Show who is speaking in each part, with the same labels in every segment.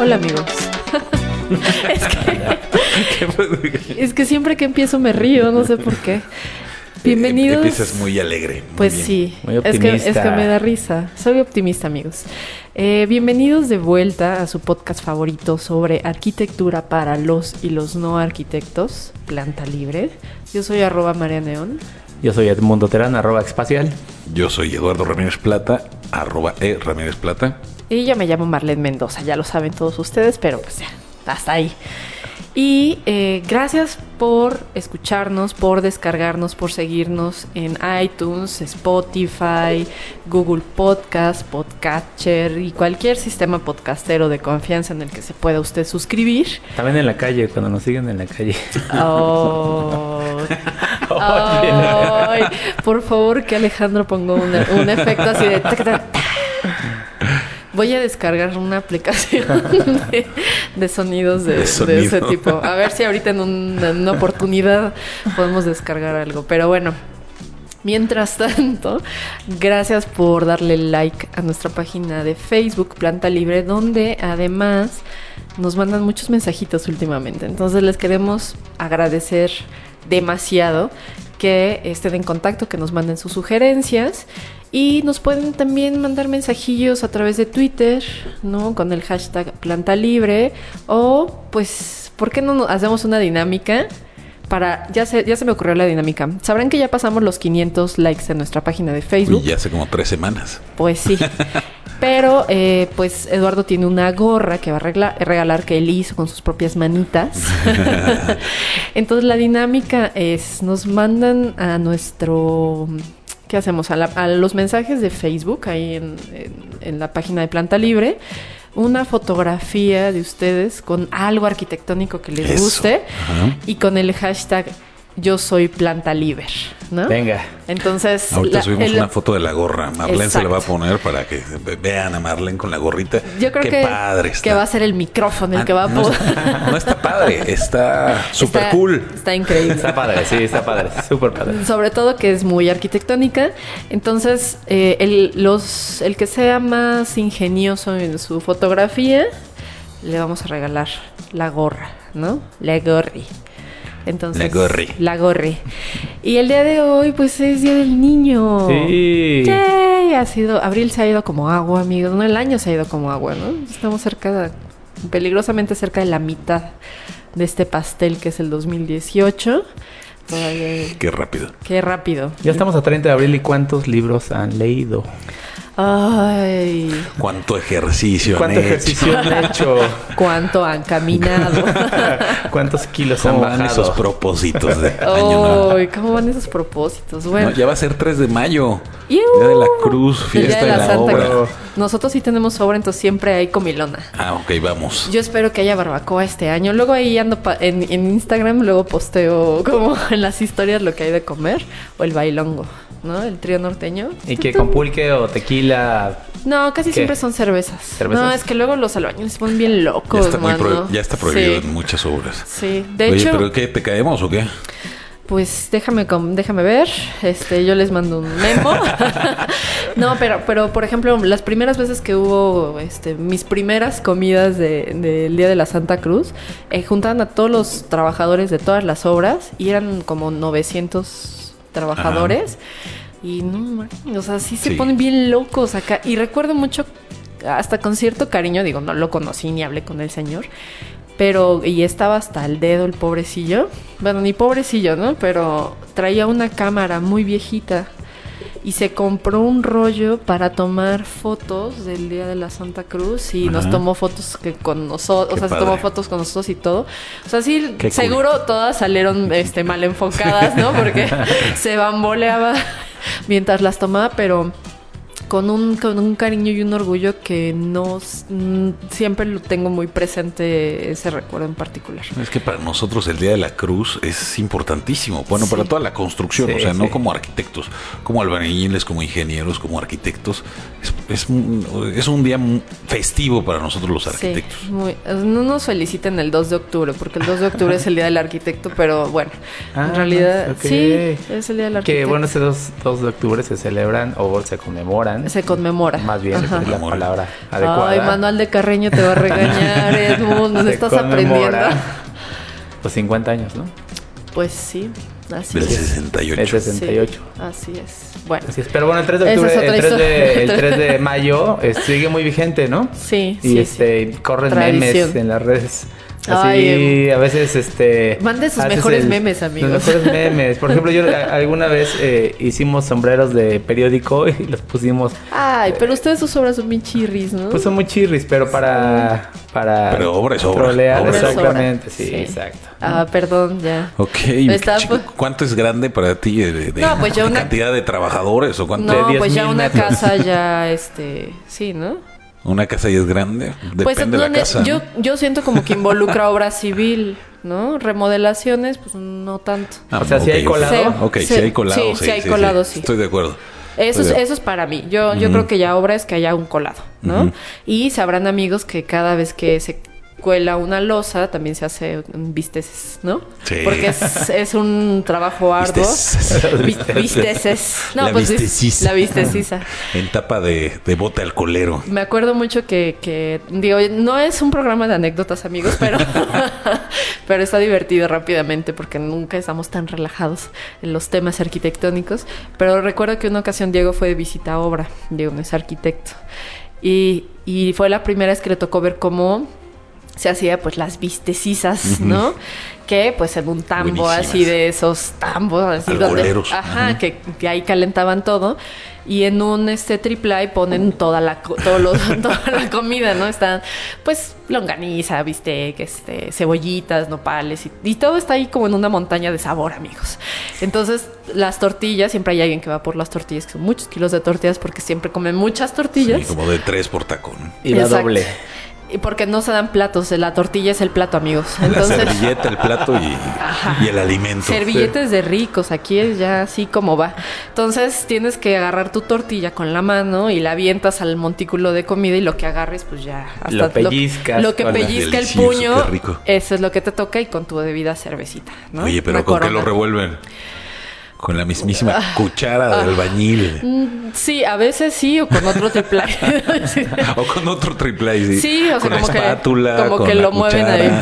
Speaker 1: Hola amigos. es, que, es que siempre que empiezo me río, no sé por qué. Bienvenidos.
Speaker 2: Empiezas muy alegre. muy
Speaker 1: pues
Speaker 2: bien.
Speaker 1: sí,
Speaker 3: Muy
Speaker 1: es que, es que me da risa. Soy optimista, amigos. Eh, bienvenidos de vuelta a su podcast favorito sobre arquitectura para los y los no arquitectos, Planta Libre. Yo soy arroba María Neón.
Speaker 3: Yo soy Edmundo Terán, arroba espacial.
Speaker 2: Yo soy Eduardo Ramírez Plata, arroba E Ramírez Plata.
Speaker 1: Y yo me llamo Marlene Mendoza, ya lo saben todos ustedes, pero pues ya, hasta ahí. Y eh, gracias por escucharnos, por descargarnos, por seguirnos en iTunes, Spotify, Google Podcast, Podcatcher y cualquier sistema podcastero de confianza en el que se pueda usted suscribir.
Speaker 3: También en la calle, cuando nos siguen en la calle.
Speaker 1: Oh. Ay, por favor que Alejandro ponga un, un efecto así de... tac, tac, tac. Voy a descargar una aplicación de, de sonidos de,
Speaker 2: De
Speaker 1: de
Speaker 2: sonido.
Speaker 1: ese tipo. A ver si ahorita en, un- en una oportunidad podemos descargar algo. Pero bueno, mientras tanto, gracias por darle like a nuestra página de Facebook, Planta Libre, donde además nos mandan muchos mensajitos últimamente. Entonces les queremos agradecer demasiado que estén en contacto, que nos manden sus sugerencias y nos pueden también mandar mensajillos a través de Twitter, ¿no? Con el hashtag Planta Libre o pues, ¿por qué no hacemos una dinámica? Para, ya se, ya se me ocurrió la dinámica. Sabrán que ya pasamos los 500 likes en nuestra página de Facebook.
Speaker 2: Y ya hace como tres semanas.
Speaker 1: Pues sí. Pero, eh, pues Eduardo tiene una gorra que va a regla- regalar que él hizo con sus propias manitas. Entonces la dinámica es, nos mandan a nuestro, ¿qué hacemos? A, la- a los mensajes de Facebook, ahí en, en- en la página de Planta Libre, una fotografía de ustedes con algo arquitectónico que les
Speaker 2: Eso.
Speaker 1: guste
Speaker 2: Ajá.
Speaker 1: y con el hashtag yo soy Planta Libre, ¿no?
Speaker 3: Venga.
Speaker 1: Entonces,
Speaker 2: Ahorita
Speaker 1: la-
Speaker 2: subimos
Speaker 1: el-
Speaker 2: una foto de la gorra. Marlene se la va a poner para que ve- vean a Marlene con la gorrita.
Speaker 1: Yo creo
Speaker 2: Qué
Speaker 1: que,
Speaker 2: padre está.
Speaker 1: que va a ser el micrófono el
Speaker 2: Ah,
Speaker 1: que va a
Speaker 2: no,
Speaker 1: poder.
Speaker 2: está, no está padre, está súper cool.
Speaker 1: Está increíble.
Speaker 3: Está padre, sí, está padre. Súper padre.
Speaker 1: Sobre todo que es muy arquitectónica. Entonces, eh, el, los, el que sea más ingenioso en su fotografía, le vamos a regalar la gorra, ¿no? La gorri. Entonces,
Speaker 2: La gorri.
Speaker 1: La gorri. Y el día de hoy, pues es Día del Niño.
Speaker 3: Sí.
Speaker 1: Yay, Ha sido, abril se ha ido como agua, amigos. No, el año se ha ido como agua, ¿no? Estamos cerca, de- peligrosamente cerca de la mitad de este pastel que es el 2018. Todavía,
Speaker 2: Qué rápido.
Speaker 1: qué rápido.
Speaker 3: Ya estamos a 30 de abril y ¿cuántos libros han leído?
Speaker 1: Ay,
Speaker 2: Cuánto ejercicio
Speaker 3: ¿Cuánto
Speaker 2: han hecho.
Speaker 3: ejercicio han hecho?
Speaker 1: cuánto han caminado.
Speaker 3: ¿Cuántos kilos han
Speaker 2: ¿Cómo van
Speaker 3: bajado?
Speaker 2: esos propósitos de año nuevo?
Speaker 1: Ay, ¿cómo van esos propósitos? Bueno,
Speaker 2: No, ya va a ser 3 de mayo.
Speaker 1: ¡Iu!
Speaker 2: Día de la Cruz, fiesta
Speaker 1: día
Speaker 2: de la,
Speaker 1: Santa
Speaker 2: obra.
Speaker 1: Cruz. Nosotros sí tenemos obra, entonces siempre hay comilona.
Speaker 2: Ah, ok, vamos.
Speaker 1: Yo espero que haya barbacoa este año. Luego ahí ando pa- en, en Instagram, luego posteo como en las historias lo que hay de comer. O el bailongo, ¿no? El trío norteño.
Speaker 3: ¿Y que con pulque o tequila?
Speaker 1: No, casi
Speaker 3: ¿Qué?
Speaker 1: siempre son cervezas.
Speaker 3: ¿Cervezas?
Speaker 1: No, es que luego los albañiles se ponen bien
Speaker 2: Ya
Speaker 1: locos,
Speaker 2: está, muy
Speaker 1: mano.
Speaker 2: pro- ya está prohibido
Speaker 1: Sí,
Speaker 2: en muchas obras.
Speaker 1: sí. de
Speaker 2: Oye,
Speaker 1: hecho,
Speaker 2: ¿pero qué? ¿Te caemos o qué?
Speaker 1: pues déjame com- déjame ver. Este, yo les mando un memo. no, pero, pero por ejemplo, las primeras veces que hubo este, mis primeras comidas de- del Día de la Santa Cruz, eh, juntaban a todos los trabajadores de todas las obras y eran como 900 trabajadores. Y no, o sea, sí se
Speaker 2: Sí.
Speaker 1: ponen bien locos acá. Y recuerdo mucho, hasta con cierto cariño, digo, no lo conocí ni hablé con el señor, pero, y estaba hasta el dedo el pobrecillo. Bueno, ni pobrecillo, ¿no? Pero traía una cámara muy viejita y se compró un rollo para tomar fotos del día de la Santa Cruz y nos tomó fotos que con nosotros, o sea, se tomó fotos con nosotros y todo. O sea, sí,
Speaker 2: Qué cool.
Speaker 1: seguro todas salieron este mal enfocadas, ¿no? Porque se bamboleaba mientras las tomaba, pero con un, con un cariño y un orgullo que no mm, siempre lo tengo muy presente ese recuerdo en particular.
Speaker 2: Es que para nosotros el Día de la Cruz es importantísimo. Bueno,
Speaker 1: Sí.
Speaker 2: para toda la construcción,
Speaker 3: Sí,
Speaker 2: o sea,
Speaker 3: sí.
Speaker 2: no como arquitectos, como albañiles, como ingenieros, como arquitectos. Es, es un, es un día festivo para nosotros los arquitectos.
Speaker 1: Sí, muy- no nos feliciten el 2 de octubre, porque el 2 de octubre es el día del arquitecto, pero bueno,
Speaker 3: Ah,
Speaker 1: en realidad
Speaker 3: ok.
Speaker 1: sí, es el día del arquitecto.
Speaker 3: Que bueno, 2, 2 de octubre se celebran o se conmemoran.
Speaker 1: Se conmemora.
Speaker 3: Más bien, es la palabra adecuada.
Speaker 1: Ay, Manuel de Carreño te va a regañar, Edmund, nos estás
Speaker 3: conmemora
Speaker 1: aprendiendo.
Speaker 3: Los 50 años, ¿no?
Speaker 1: Pues sí, así
Speaker 2: Del
Speaker 1: es.
Speaker 2: 68.
Speaker 3: El 68.
Speaker 1: Sí, así es. Bueno,
Speaker 3: Así es, pero bueno, el 3 de octubre,
Speaker 1: es
Speaker 3: el 3 de, el 3 de mayo eh, sigue muy vigente, ¿no?
Speaker 1: sí,
Speaker 3: Y
Speaker 1: sí,
Speaker 3: este corren
Speaker 1: Tradición.
Speaker 3: memes en las redes. Así,
Speaker 1: Ay,
Speaker 3: a veces este
Speaker 1: Mande sus mejores memes, amigos.
Speaker 3: Los mejores memes. Por ejemplo, yo a- alguna vez eh, hicimos sombreros de periódico y los pusimos
Speaker 1: Ay, pero ustedes sus obras son bien chirris, ¿no?
Speaker 3: pues son muy chirris, pero para para
Speaker 2: Pero obra es obra,
Speaker 3: trolear,
Speaker 2: obra
Speaker 1: es obra.
Speaker 3: exactamente, sí,
Speaker 1: Sí.
Speaker 3: exacto.
Speaker 1: Ah, perdón, ya.
Speaker 2: Ok,
Speaker 1: Está,
Speaker 2: chico, ¿cuánto es grande para ti de, de-
Speaker 1: No, pues ya
Speaker 2: de
Speaker 1: una-
Speaker 2: cantidad de trabajadores o cuánto?
Speaker 1: No,
Speaker 3: 10,000
Speaker 1: pues ya una
Speaker 3: metros.
Speaker 1: casa ya, este, sí, ¿no?
Speaker 2: Una casa ya es grande, depende
Speaker 1: pues
Speaker 2: de la
Speaker 1: no,
Speaker 2: casa.
Speaker 1: yo,
Speaker 2: ¿no?
Speaker 1: yo siento como que involucra obra civil, ¿no? Remodelaciones, pues no tanto.
Speaker 2: Ah,
Speaker 3: O sea, si hay colado.
Speaker 2: Ok,
Speaker 1: Sí,
Speaker 2: si hay colado,
Speaker 1: sí,
Speaker 2: sí,
Speaker 1: sí hay colado, sí.
Speaker 2: Estoy de acuerdo.
Speaker 1: Eso es, eso es para mí. Yo, yo creo que ya obra es que haya un colado, ¿no? Y sabrán amigos que cada vez que se cuela una losa también se hace visteces, ¿no?
Speaker 2: Sí.
Speaker 1: Porque es, es un trabajo arduo.
Speaker 2: Visteces.
Speaker 1: Vi- Visteces. No,
Speaker 2: La
Speaker 1: pues sí,
Speaker 2: visteciza.
Speaker 1: La visteciza.
Speaker 2: En tapa de, de bote alcoholero.
Speaker 1: Me acuerdo mucho que, que, digo, no es un programa de anécdotas, amigos, pero, pero está divertido rápidamente porque nunca estamos tan relajados en los temas arquitectónicos. Pero recuerdo que una ocasión Diego fue de visita a obra, Diego no es arquitecto, y, y fue la primera vez que le tocó ver cómo se hacía pues las vistecisas, ¿no? Que pues en un tambo
Speaker 2: Buenísimas.
Speaker 1: así de esos tambos así donde ajá,
Speaker 2: Ajá.
Speaker 1: que, que ahí calentaban todo y en un este triple ponen toda la co- todo lo- toda la comida, ¿no? Están pues longaniza, bistec, este cebollitas, nopales y, y todo está ahí como en una montaña de sabor, amigos. Entonces, las tortillas, siempre hay alguien que va por las tortillas, que son muchos kilos de tortillas porque siempre comen muchas tortillas.
Speaker 2: Sí, como de tres por tacón.
Speaker 3: Y la
Speaker 1: Exacto.
Speaker 3: doble.
Speaker 1: Y porque no se dan platos, la tortilla es el plato, amigos.
Speaker 2: la
Speaker 1: Entonces,
Speaker 2: servilleta, el plato y, y el alimento.
Speaker 1: Servillete de ricos, aquí es ya así como va. Entonces tienes que agarrar tu tortilla con la mano y la avientas al montículo de comida y lo que agarres pues ya
Speaker 3: Lo pellizcas
Speaker 1: Lo, que
Speaker 3: la-
Speaker 1: pellizca el puño,
Speaker 2: qué
Speaker 1: eso es lo que te toca y con tu debida cervecita, ¿no?
Speaker 2: Oye, pero
Speaker 1: Una
Speaker 2: ¿con qué
Speaker 1: corona.
Speaker 2: lo revuelven? Con la mismísima cuchara de albañil.
Speaker 1: Mm, Sí, a veces sí o con otro triple.
Speaker 2: O con otro triple sí.
Speaker 1: Sí, o sea,
Speaker 2: con
Speaker 1: como
Speaker 2: la
Speaker 1: que- como
Speaker 2: con
Speaker 1: que
Speaker 2: la
Speaker 1: lo mueven ahí.
Speaker 3: Oye,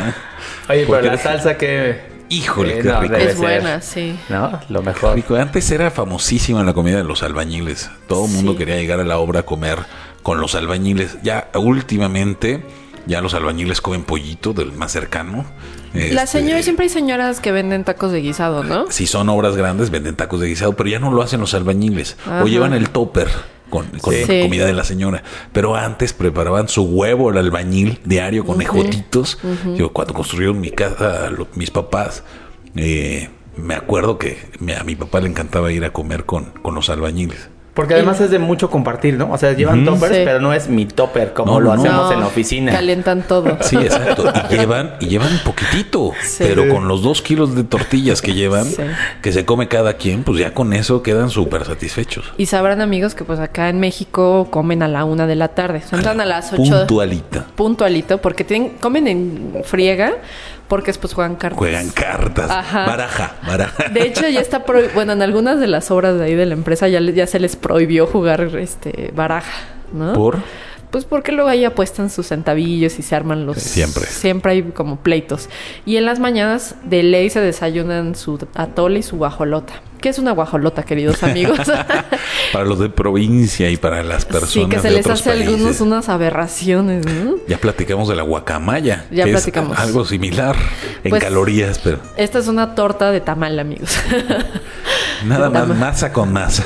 Speaker 3: pero
Speaker 2: Porque
Speaker 3: la salsa que
Speaker 2: Híjole,
Speaker 3: Eh,
Speaker 2: qué
Speaker 3: no,
Speaker 2: rico.
Speaker 1: es
Speaker 3: ser.
Speaker 1: buena, sí.
Speaker 3: ¿no? Lo mejor.
Speaker 2: Rico. Antes era famosísima la comida de los albañiles. Todo el mundo quería llegar a la obra a comer con los albañiles. Ya últimamente, ya los albañiles comen pollito del más cercano.
Speaker 1: Las
Speaker 2: Este,
Speaker 1: señoras, siempre hay señoras que venden tacos de guisado, ¿no?
Speaker 2: Si son obras grandes, venden tacos de guisado, pero ya no lo hacen los albañiles.
Speaker 1: Ajá.
Speaker 2: O llevan el topper con, con
Speaker 3: Sí.
Speaker 2: la comida de la señora. Pero antes preparaban su huevo el albañil diario con ejotitos. Yo cuando construyeron mi casa, lo- mis papás, eh, me acuerdo que me- a mi papá le encantaba ir a comer con, con los albañiles.
Speaker 3: Porque además es de mucho compartir, ¿no? O sea, llevan toppers,
Speaker 1: Sí.
Speaker 3: pero no es mi topper como
Speaker 2: No,
Speaker 3: lo
Speaker 2: no,
Speaker 3: hacemos
Speaker 1: No,
Speaker 3: en la oficina.
Speaker 1: Calientan todo.
Speaker 2: Sí, exacto. Y llevan, y llevan un poquitito.
Speaker 1: Sí.
Speaker 2: Pero con los dos kilos de tortillas que llevan,
Speaker 1: Sí.
Speaker 2: que se come cada quien, pues ya con eso quedan súper satisfechos.
Speaker 1: Y sabrán amigos que pues acá en México comen a la una de la tarde. O sea, entran a las ocho.
Speaker 2: Puntualita.
Speaker 1: Puntualito, porque tienen, comen en friega, porque después juegan cartas.
Speaker 2: Juegan cartas.
Speaker 1: Ajá.
Speaker 2: Baraja, baraja.
Speaker 1: De hecho, ya está prohibido. Bueno, en algunas de las obras de ahí de la empresa ya, ya se les prohibió jugar este baraja, ¿no?
Speaker 2: ¿Por?
Speaker 1: Pues porque luego ahí apuestan sus centavillos y se arman los...
Speaker 2: Siempre.
Speaker 1: Siempre hay como pleitos. Y en las mañanas de ley se desayunan su atole y su guajolota. ¿Qué es una guajolota, queridos amigos?
Speaker 2: Para los de provincia y para las personas
Speaker 1: sí, que se
Speaker 2: de
Speaker 1: les
Speaker 2: otros
Speaker 1: hace
Speaker 2: países.
Speaker 1: algunos unas aberraciones, ¿no?
Speaker 2: Ya platicamos de la guacamaya.
Speaker 1: Ya
Speaker 2: que
Speaker 1: platicamos.
Speaker 2: Es algo similar en
Speaker 1: Pues-
Speaker 2: calorías, pero
Speaker 1: Esta es una torta de tamal, amigos.
Speaker 2: nada más masa con masa.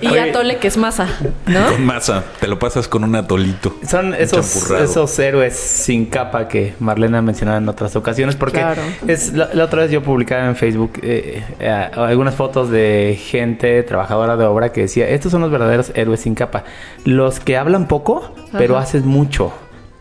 Speaker 1: y
Speaker 3: Oye.
Speaker 1: atole que es masa, ¿no?
Speaker 2: con masa. Te lo pasas con un atolito.
Speaker 3: Son
Speaker 2: Un
Speaker 3: esos, esos héroes sin capa que Marlena mencionaba en otras ocasiones. Porque
Speaker 1: Claro.
Speaker 3: es la, la otra vez yo publicaba en Facebook eh, eh, algunas fotos de de gente trabajadora de obra que decía, estos son los verdaderos héroes sin capa. Los que hablan poco, pero hacen mucho.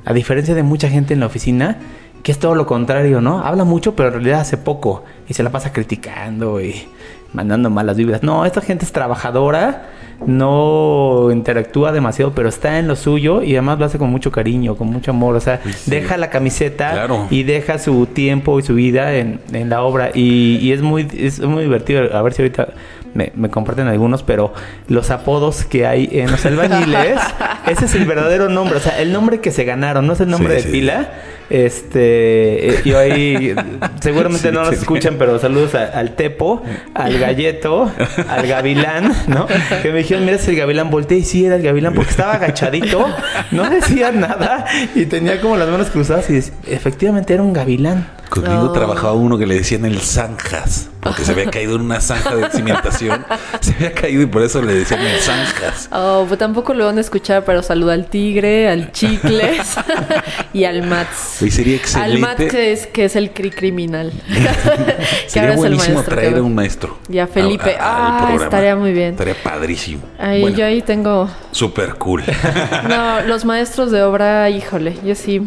Speaker 3: A diferencia de mucha gente en la oficina, que es todo lo contrario, ¿no? Habla mucho, pero en realidad hace poco. Y se la pasa criticando y mandando malas vibras. No, esta gente es trabajadora, no interactúa demasiado, pero está en lo suyo y además lo hace con mucho cariño, con mucho amor. O sea,
Speaker 2: sí.
Speaker 3: deja la camiseta
Speaker 2: Claro.
Speaker 3: y deja su tiempo y su vida en, en la obra. Y, y es muy es muy divertido. A ver si ahorita me, me comparten algunos, pero los apodos que hay en los albañiles, ese es el verdadero nombre. O sea, el nombre que se ganaron, no es el nombre
Speaker 2: Sí,
Speaker 3: de
Speaker 2: sí.
Speaker 3: pila. Este, eh, yo ahí seguramente
Speaker 2: Sí,
Speaker 3: no nos escuchan, pero saludos a- al Tepo, al Galleto, al Gavilán, ¿no? Que me dijeron, mira, es el Gavilán, volteé y sí era el Gavilán porque estaba agachadito, no decía nada y tenía como las manos cruzadas y dec- efectivamente era un Gavilán.
Speaker 2: Conmigo
Speaker 1: No.
Speaker 2: trabajaba uno que le decían el zanjas, porque se había caído en una zanja de cimentación. Se había caído y por eso le decían el zanjas.
Speaker 1: Oh, pues tampoco lo van a escuchar, pero saluda al tigre, al chicles y al Mats.
Speaker 2: Y sería
Speaker 1: Al Mats
Speaker 2: excelente.
Speaker 1: que es, que es el cri criminal. que
Speaker 2: Sería
Speaker 1: ahora es el
Speaker 2: buenísimo
Speaker 1: maestro.
Speaker 2: traer a un maestro.
Speaker 1: Y a Felipe.
Speaker 2: al
Speaker 1: Ah,
Speaker 2: programa.
Speaker 1: estaría muy bien.
Speaker 2: Estaría padrísimo.
Speaker 1: Ahí,
Speaker 2: Bueno,
Speaker 1: Yo ahí tengo...
Speaker 2: súper cool.
Speaker 1: No, los maestros de obra, híjole, yo sí.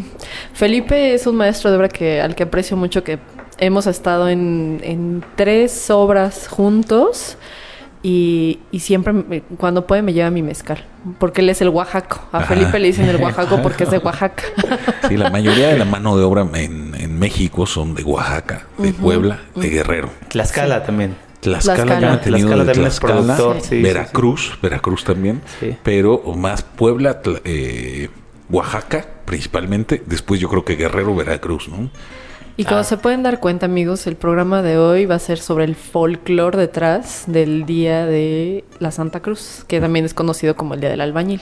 Speaker 1: Felipe es un maestro de obra que al que aprecio mucho, que hemos estado en, en tres obras juntos y, y siempre me- cuando puede me lleva mi mezcal, porque él es el Oaxaco. A
Speaker 2: Ajá.
Speaker 1: Felipe le dicen el Oaxaco porque es de Oaxaca.
Speaker 2: Sí, la mayoría de la mano de obra en, en México son de Oaxaca, de Puebla, de Guerrero.
Speaker 3: Tlaxcala también.
Speaker 2: Tlaxcala,
Speaker 1: Tlaxcala.
Speaker 2: yo he tenido
Speaker 3: Tlaxcala
Speaker 2: de
Speaker 3: también es
Speaker 2: Tlaxcala,
Speaker 3: productor, sí, sí, sí.
Speaker 2: Veracruz, Veracruz también,
Speaker 3: Sí.
Speaker 2: pero más Puebla, eh, Oaxaca principalmente, después yo creo que Guerrero, Veracruz, ¿no?
Speaker 1: Y como se pueden dar cuenta, amigos, el programa de hoy va a ser sobre el folclore detrás del Día de la Santa Cruz, que también es conocido como el Día del Albañil.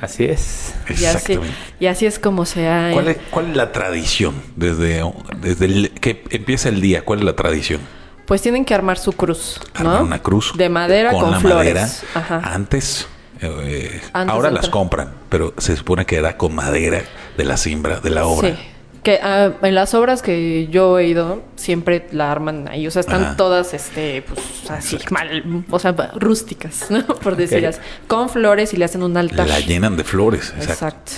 Speaker 3: Así es.
Speaker 1: Y así,
Speaker 2: Exactamente.
Speaker 1: y así es como se ha...
Speaker 2: ¿Cuál es, cuál es la tradición desde, desde el, que empieza el día? ¿Cuál es la tradición?
Speaker 1: Pues tienen que armar su cruz, ¿no?
Speaker 2: Armar una cruz
Speaker 1: De madera con,
Speaker 2: la
Speaker 1: flores.
Speaker 2: madera.
Speaker 1: Ajá.
Speaker 2: Antes, eh,
Speaker 1: Antes
Speaker 2: ahora las compran, pero se supone que era con madera de la siembra de la obra.
Speaker 1: Sí. Que ah, en las obras que yo he ido, siempre la arman ahí. O sea, están
Speaker 2: Ajá.
Speaker 1: todas, este, pues, así, mal, o sea, rústicas, ¿no? Por decirlas.
Speaker 3: Ok.
Speaker 1: Con flores y le hacen un altar.
Speaker 2: La llenan de flores. Exacto.
Speaker 1: Exacto.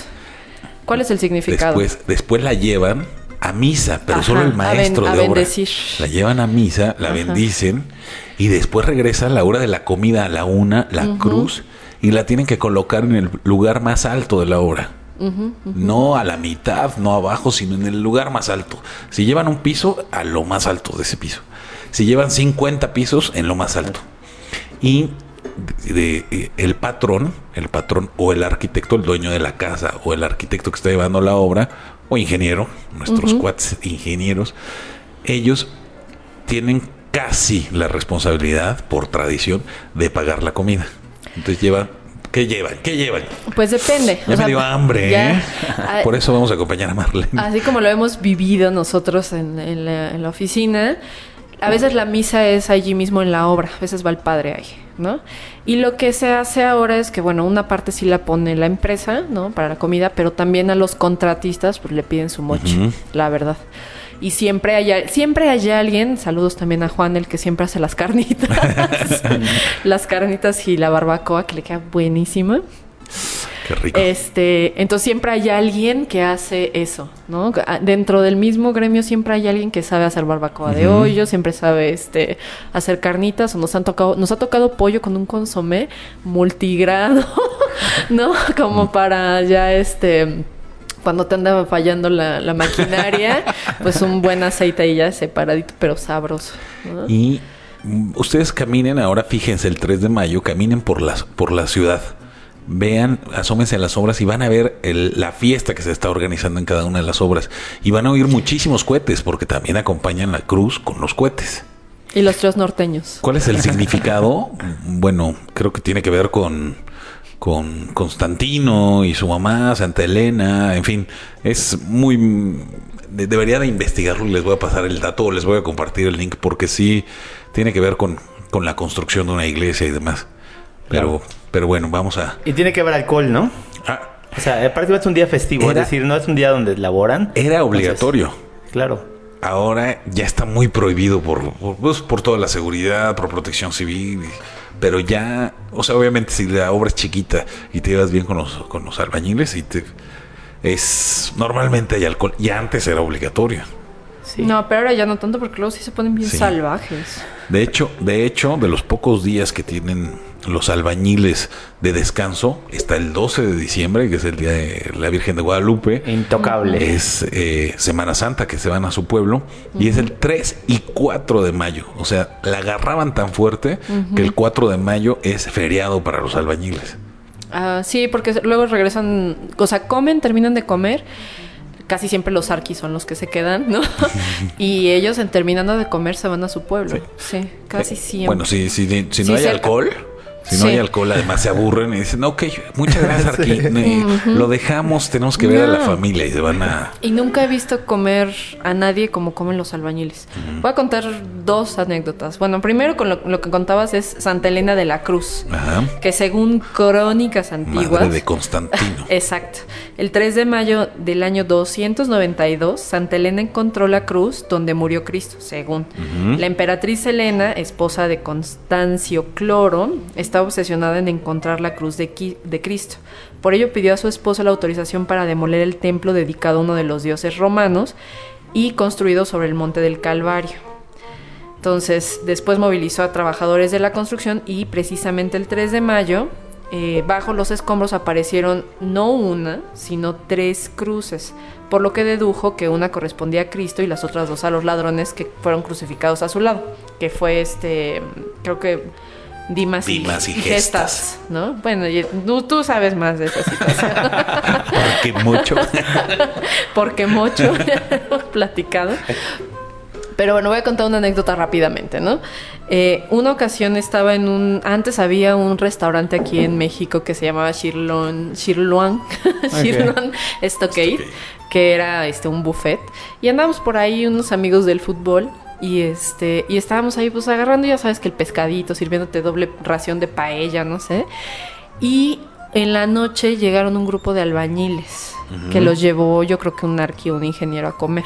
Speaker 1: ¿Cuál es el significado?
Speaker 2: Después, después la llevan a misa, pero
Speaker 1: Ajá,
Speaker 2: solo el
Speaker 1: a
Speaker 2: maestro
Speaker 1: ben- a
Speaker 2: de obra.
Speaker 1: bendecir.
Speaker 2: La llevan a misa, la bendicen y después regresa a la hora de la comida a la una, la cruz, y la tienen que colocar en el lugar más alto de la obra. No a la mitad, no abajo, sino en el lugar más alto. Si llevan un piso, a lo más alto de ese piso. Si llevan 50 pisos, en lo más alto. Y de- de- el patrón, el patrón o el arquitecto, el dueño de la casa o el arquitecto que está llevando la obra o ingeniero, nuestros cuates ingenieros, ellos tienen casi la responsabilidad por tradición de pagar la comida. Entonces llevan, ¿qué llevan? ¿Qué llevan?
Speaker 1: Pues depende.
Speaker 2: Ya
Speaker 1: o sea,
Speaker 2: me dio hambre,
Speaker 1: ya-
Speaker 2: ¿eh? Por eso vamos a acompañar a Marlene.
Speaker 1: Así como lo hemos vivido nosotros en, en la, en la oficina, a veces la misa es allí mismo en la obra, a veces va el padre ahí, ¿no? Y lo que se hace ahora es que, bueno, una parte sí la pone la empresa, ¿no? Para la comida, pero también a los contratistas pues le piden su moche, la verdad. Y siempre hay, siempre hay alguien, saludos también a Juan, el que siempre hace las carnitas, las carnitas y la barbacoa, que le queda buenísima.
Speaker 2: Qué rico.
Speaker 1: Este, entonces siempre hay alguien que hace eso, ¿no? Dentro del mismo gremio siempre hay alguien que sabe hacer barbacoa de hoyo, siempre sabe este hacer carnitas o nos han tocado nos ha tocado pollo con un consomé multigrado, ¿no? Como para ya este cuando te anda fallando la, la maquinaria, pues un buen aceite ahí ya separadito, pero sabroso. ¿no?
Speaker 2: Y mm, ustedes caminen ahora, fíjense, el 3 de mayo, caminen por la, por la ciudad. Vean, asómense a las obras y van a ver el- la fiesta que se está organizando en cada una de las obras. Y van a oír muchísimos cohetes, porque también acompañan la cruz con los cohetes.
Speaker 1: Y los tres norteños.
Speaker 2: ¿Cuál es el significado? Bueno, creo que tiene que ver con, con Constantino y su mamá, Santa Elena, en fin, es muy... de- debería de investigarlo y les voy a pasar el dato les voy a compartir el link porque sí tiene que ver con, con la construcción de una iglesia y demás. Pero, pero bueno, vamos a...
Speaker 3: Y tiene que haber alcohol, ¿no?
Speaker 2: Ah,
Speaker 3: O sea, prácticamente es un día festivo,
Speaker 2: Era-
Speaker 3: es decir, no es un día donde laboran.
Speaker 2: era obligatorio.
Speaker 3: Entonces, claro.
Speaker 2: Ahora ya está muy prohibido por, por, pues, por toda la seguridad, por protección civil. Pero ya, o sea, obviamente si la obra es chiquita y te llevas bien con los, con los albañiles y te... Es, normalmente hay alcohol. Y antes era obligatorio.
Speaker 3: Sí.
Speaker 1: No, pero ahora ya no tanto porque luego sí se ponen bien
Speaker 2: Sí.
Speaker 1: salvajes.
Speaker 2: De hecho, de hecho, de los pocos días que tienen los albañiles de descanso, está el 12 de diciembre, que es el día de la Virgen de Guadalupe.
Speaker 3: Intocable.
Speaker 2: Es eh, Semana Santa que se van a su pueblo y es el 3 y 4 de mayo. O sea, la agarraban tan fuerte que el 4 de mayo es feriado para los albañiles.
Speaker 1: Ah, sí, porque luego regresan, o sea, comen, terminan de comer. Casi siempre los arquis son los que se quedan, ¿no? y ellos, en terminando de comer, se van a su pueblo. Sí, casi siempre.
Speaker 2: Bueno, si, si, si
Speaker 1: Sí,
Speaker 2: no hay
Speaker 1: cerca.
Speaker 2: alcohol, si no
Speaker 1: Sí.
Speaker 2: hay alcohol, además se aburren y dicen, ok, muchas gracias, Arqui. Eh, Lo dejamos, tenemos que ver a la familia y se van a...
Speaker 1: Y nunca he visto comer a nadie como comen los albañiles. Voy a contar dos anécdotas. Bueno, primero con lo, lo que contabas es Santa Elena de la Cruz,
Speaker 2: Ajá.
Speaker 1: que según crónicas antiguas...
Speaker 2: Madre de Constantino.
Speaker 1: Exacto. El 3 de mayo del año 292, Santa Elena encontró la cruz donde murió Cristo, según. La emperatriz Elena, esposa de Constancio Cloro, obsesionada en encontrar la cruz de, de Cristo. Por ello pidió a su esposa la autorización para demoler el templo dedicado a uno de los dioses romanos y construido sobre el monte del Calvario. Entonces, después movilizó a trabajadores de la construcción y precisamente el 3 de mayo, eh, bajo los escombros aparecieron no una, sino tres cruces, por lo que dedujo que una correspondía a Cristo y las otras dos a los ladrones que fueron crucificados a su lado, que fue este, creo que Dimas, y-
Speaker 2: Dimas y
Speaker 1: y
Speaker 2: Gestas.
Speaker 1: ¿no? Bueno, y tú, tú sabes más de esa situación.
Speaker 2: Porque mucho.
Speaker 1: porque mucho hemos platicado. Pero bueno, voy a contar una anécdota rápidamente, ¿no? Eh, una ocasión estaba en un... Antes había un restaurante aquí en México que se llamaba Shirlon... Shirloan... Shirloan Stockade, que era este, un buffet. Y andábamos por ahí unos amigos del fútbol y este y estábamos ahí pues agarrando, ya sabes que el pescadito, sirviéndote doble ración de paella, no sé. Y en la noche llegaron un grupo de albañiles que los llevó, yo creo que un arqui un ingeniero a comer.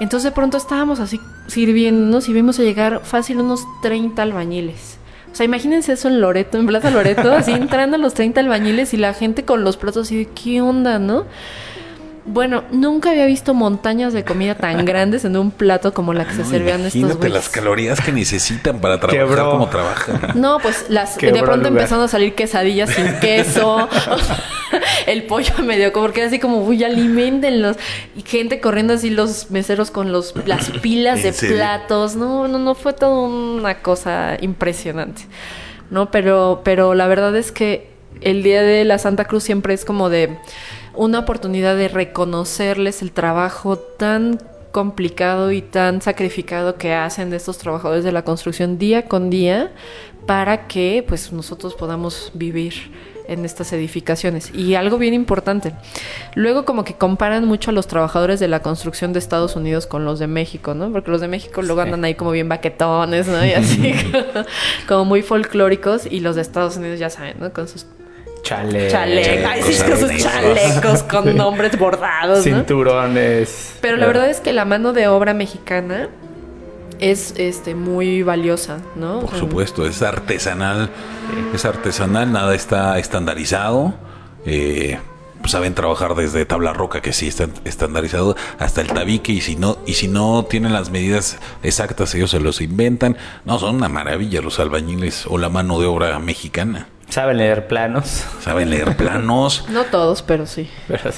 Speaker 1: Entonces de pronto estábamos así sirviéndonos y vimos a llegar fácil unos 30 albañiles. O sea, imagínense eso en Loreto, en Plaza Loreto, así entrando los 30 albañiles y la gente con los platos así de qué onda, ¿no? Bueno, nunca había visto montañas de comida tan grandes en un plato como la que se
Speaker 2: No,
Speaker 1: servían estos
Speaker 2: imagínate
Speaker 1: güeyes.
Speaker 2: las calorías que necesitan para trabajar
Speaker 3: Quebró.
Speaker 2: como trabajan.
Speaker 1: No, pues las
Speaker 3: Quebró
Speaker 1: de pronto empezaron a salir quesadillas sin queso. el pollo medio como porque era así como, uy, alimentenlos. Y gente corriendo así los meseros con los las pilas
Speaker 2: ¿En
Speaker 1: de
Speaker 2: serio?
Speaker 1: platos. No, no, no fue toda una cosa impresionante. No, pero pero la verdad es que el día de la Santa Cruz siempre es como de una oportunidad de reconocerles el trabajo tan complicado y tan sacrificado que hacen de estos trabajadores de la construcción día con día para que pues nosotros podamos vivir en estas edificaciones. Y algo bien importante, luego como que comparan mucho a los trabajadores de la construcción de Estados Unidos con los de México, ¿no? Porque los de México luego
Speaker 3: Sí.
Speaker 1: andan ahí como bien baquetones, ¿no? Y así como muy folclóricos y los de Estados Unidos ya saben, ¿no? Con sus
Speaker 3: Chale.
Speaker 1: chalecos, ay, sí, con sus chalecos con nombres bordados, ¿no?
Speaker 3: Cinturones.
Speaker 1: Pero la verdad es que la mano de obra mexicana es este muy valiosa, ¿no?
Speaker 2: Por
Speaker 1: Um,
Speaker 2: supuesto, es artesanal. Es artesanal, nada está estandarizado. Eh, saben trabajar desde tabla roca, que sí está estandarizado, hasta el tabique. Y si no, y si no tienen las medidas exactas, ellos se los inventan. No, son una maravilla los albañiles o la mano de obra mexicana.
Speaker 3: Saben leer planos.
Speaker 2: Saben leer planos.
Speaker 1: No todos, pero sí.
Speaker 3: Pero-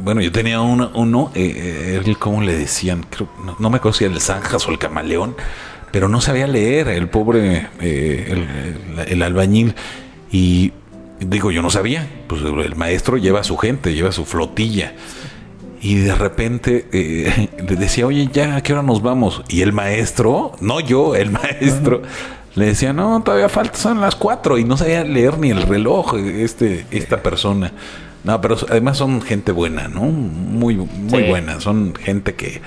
Speaker 2: Bueno, yo tenía uno, uno eh, eh, él, ¿cómo le decían? Creo, no, no me acuerdo si era el Zanjas o el Camaleón, pero no sabía leer, el pobre, eh, el, el- el albañil. Y digo, yo no sabía, pues el maestro lleva a su gente, lleva a su flotilla. Y de repente eh, le decía, oye, ya, ¿a qué hora nos vamos? Y el maestro, no yo, el maestro, le decía, no, todavía falta, son las cuatro. Y no sabía leer ni el reloj, este, esta persona. No, pero además son gente buena, ¿no? Muy, muy
Speaker 3: Sí.
Speaker 2: buena. Son gente que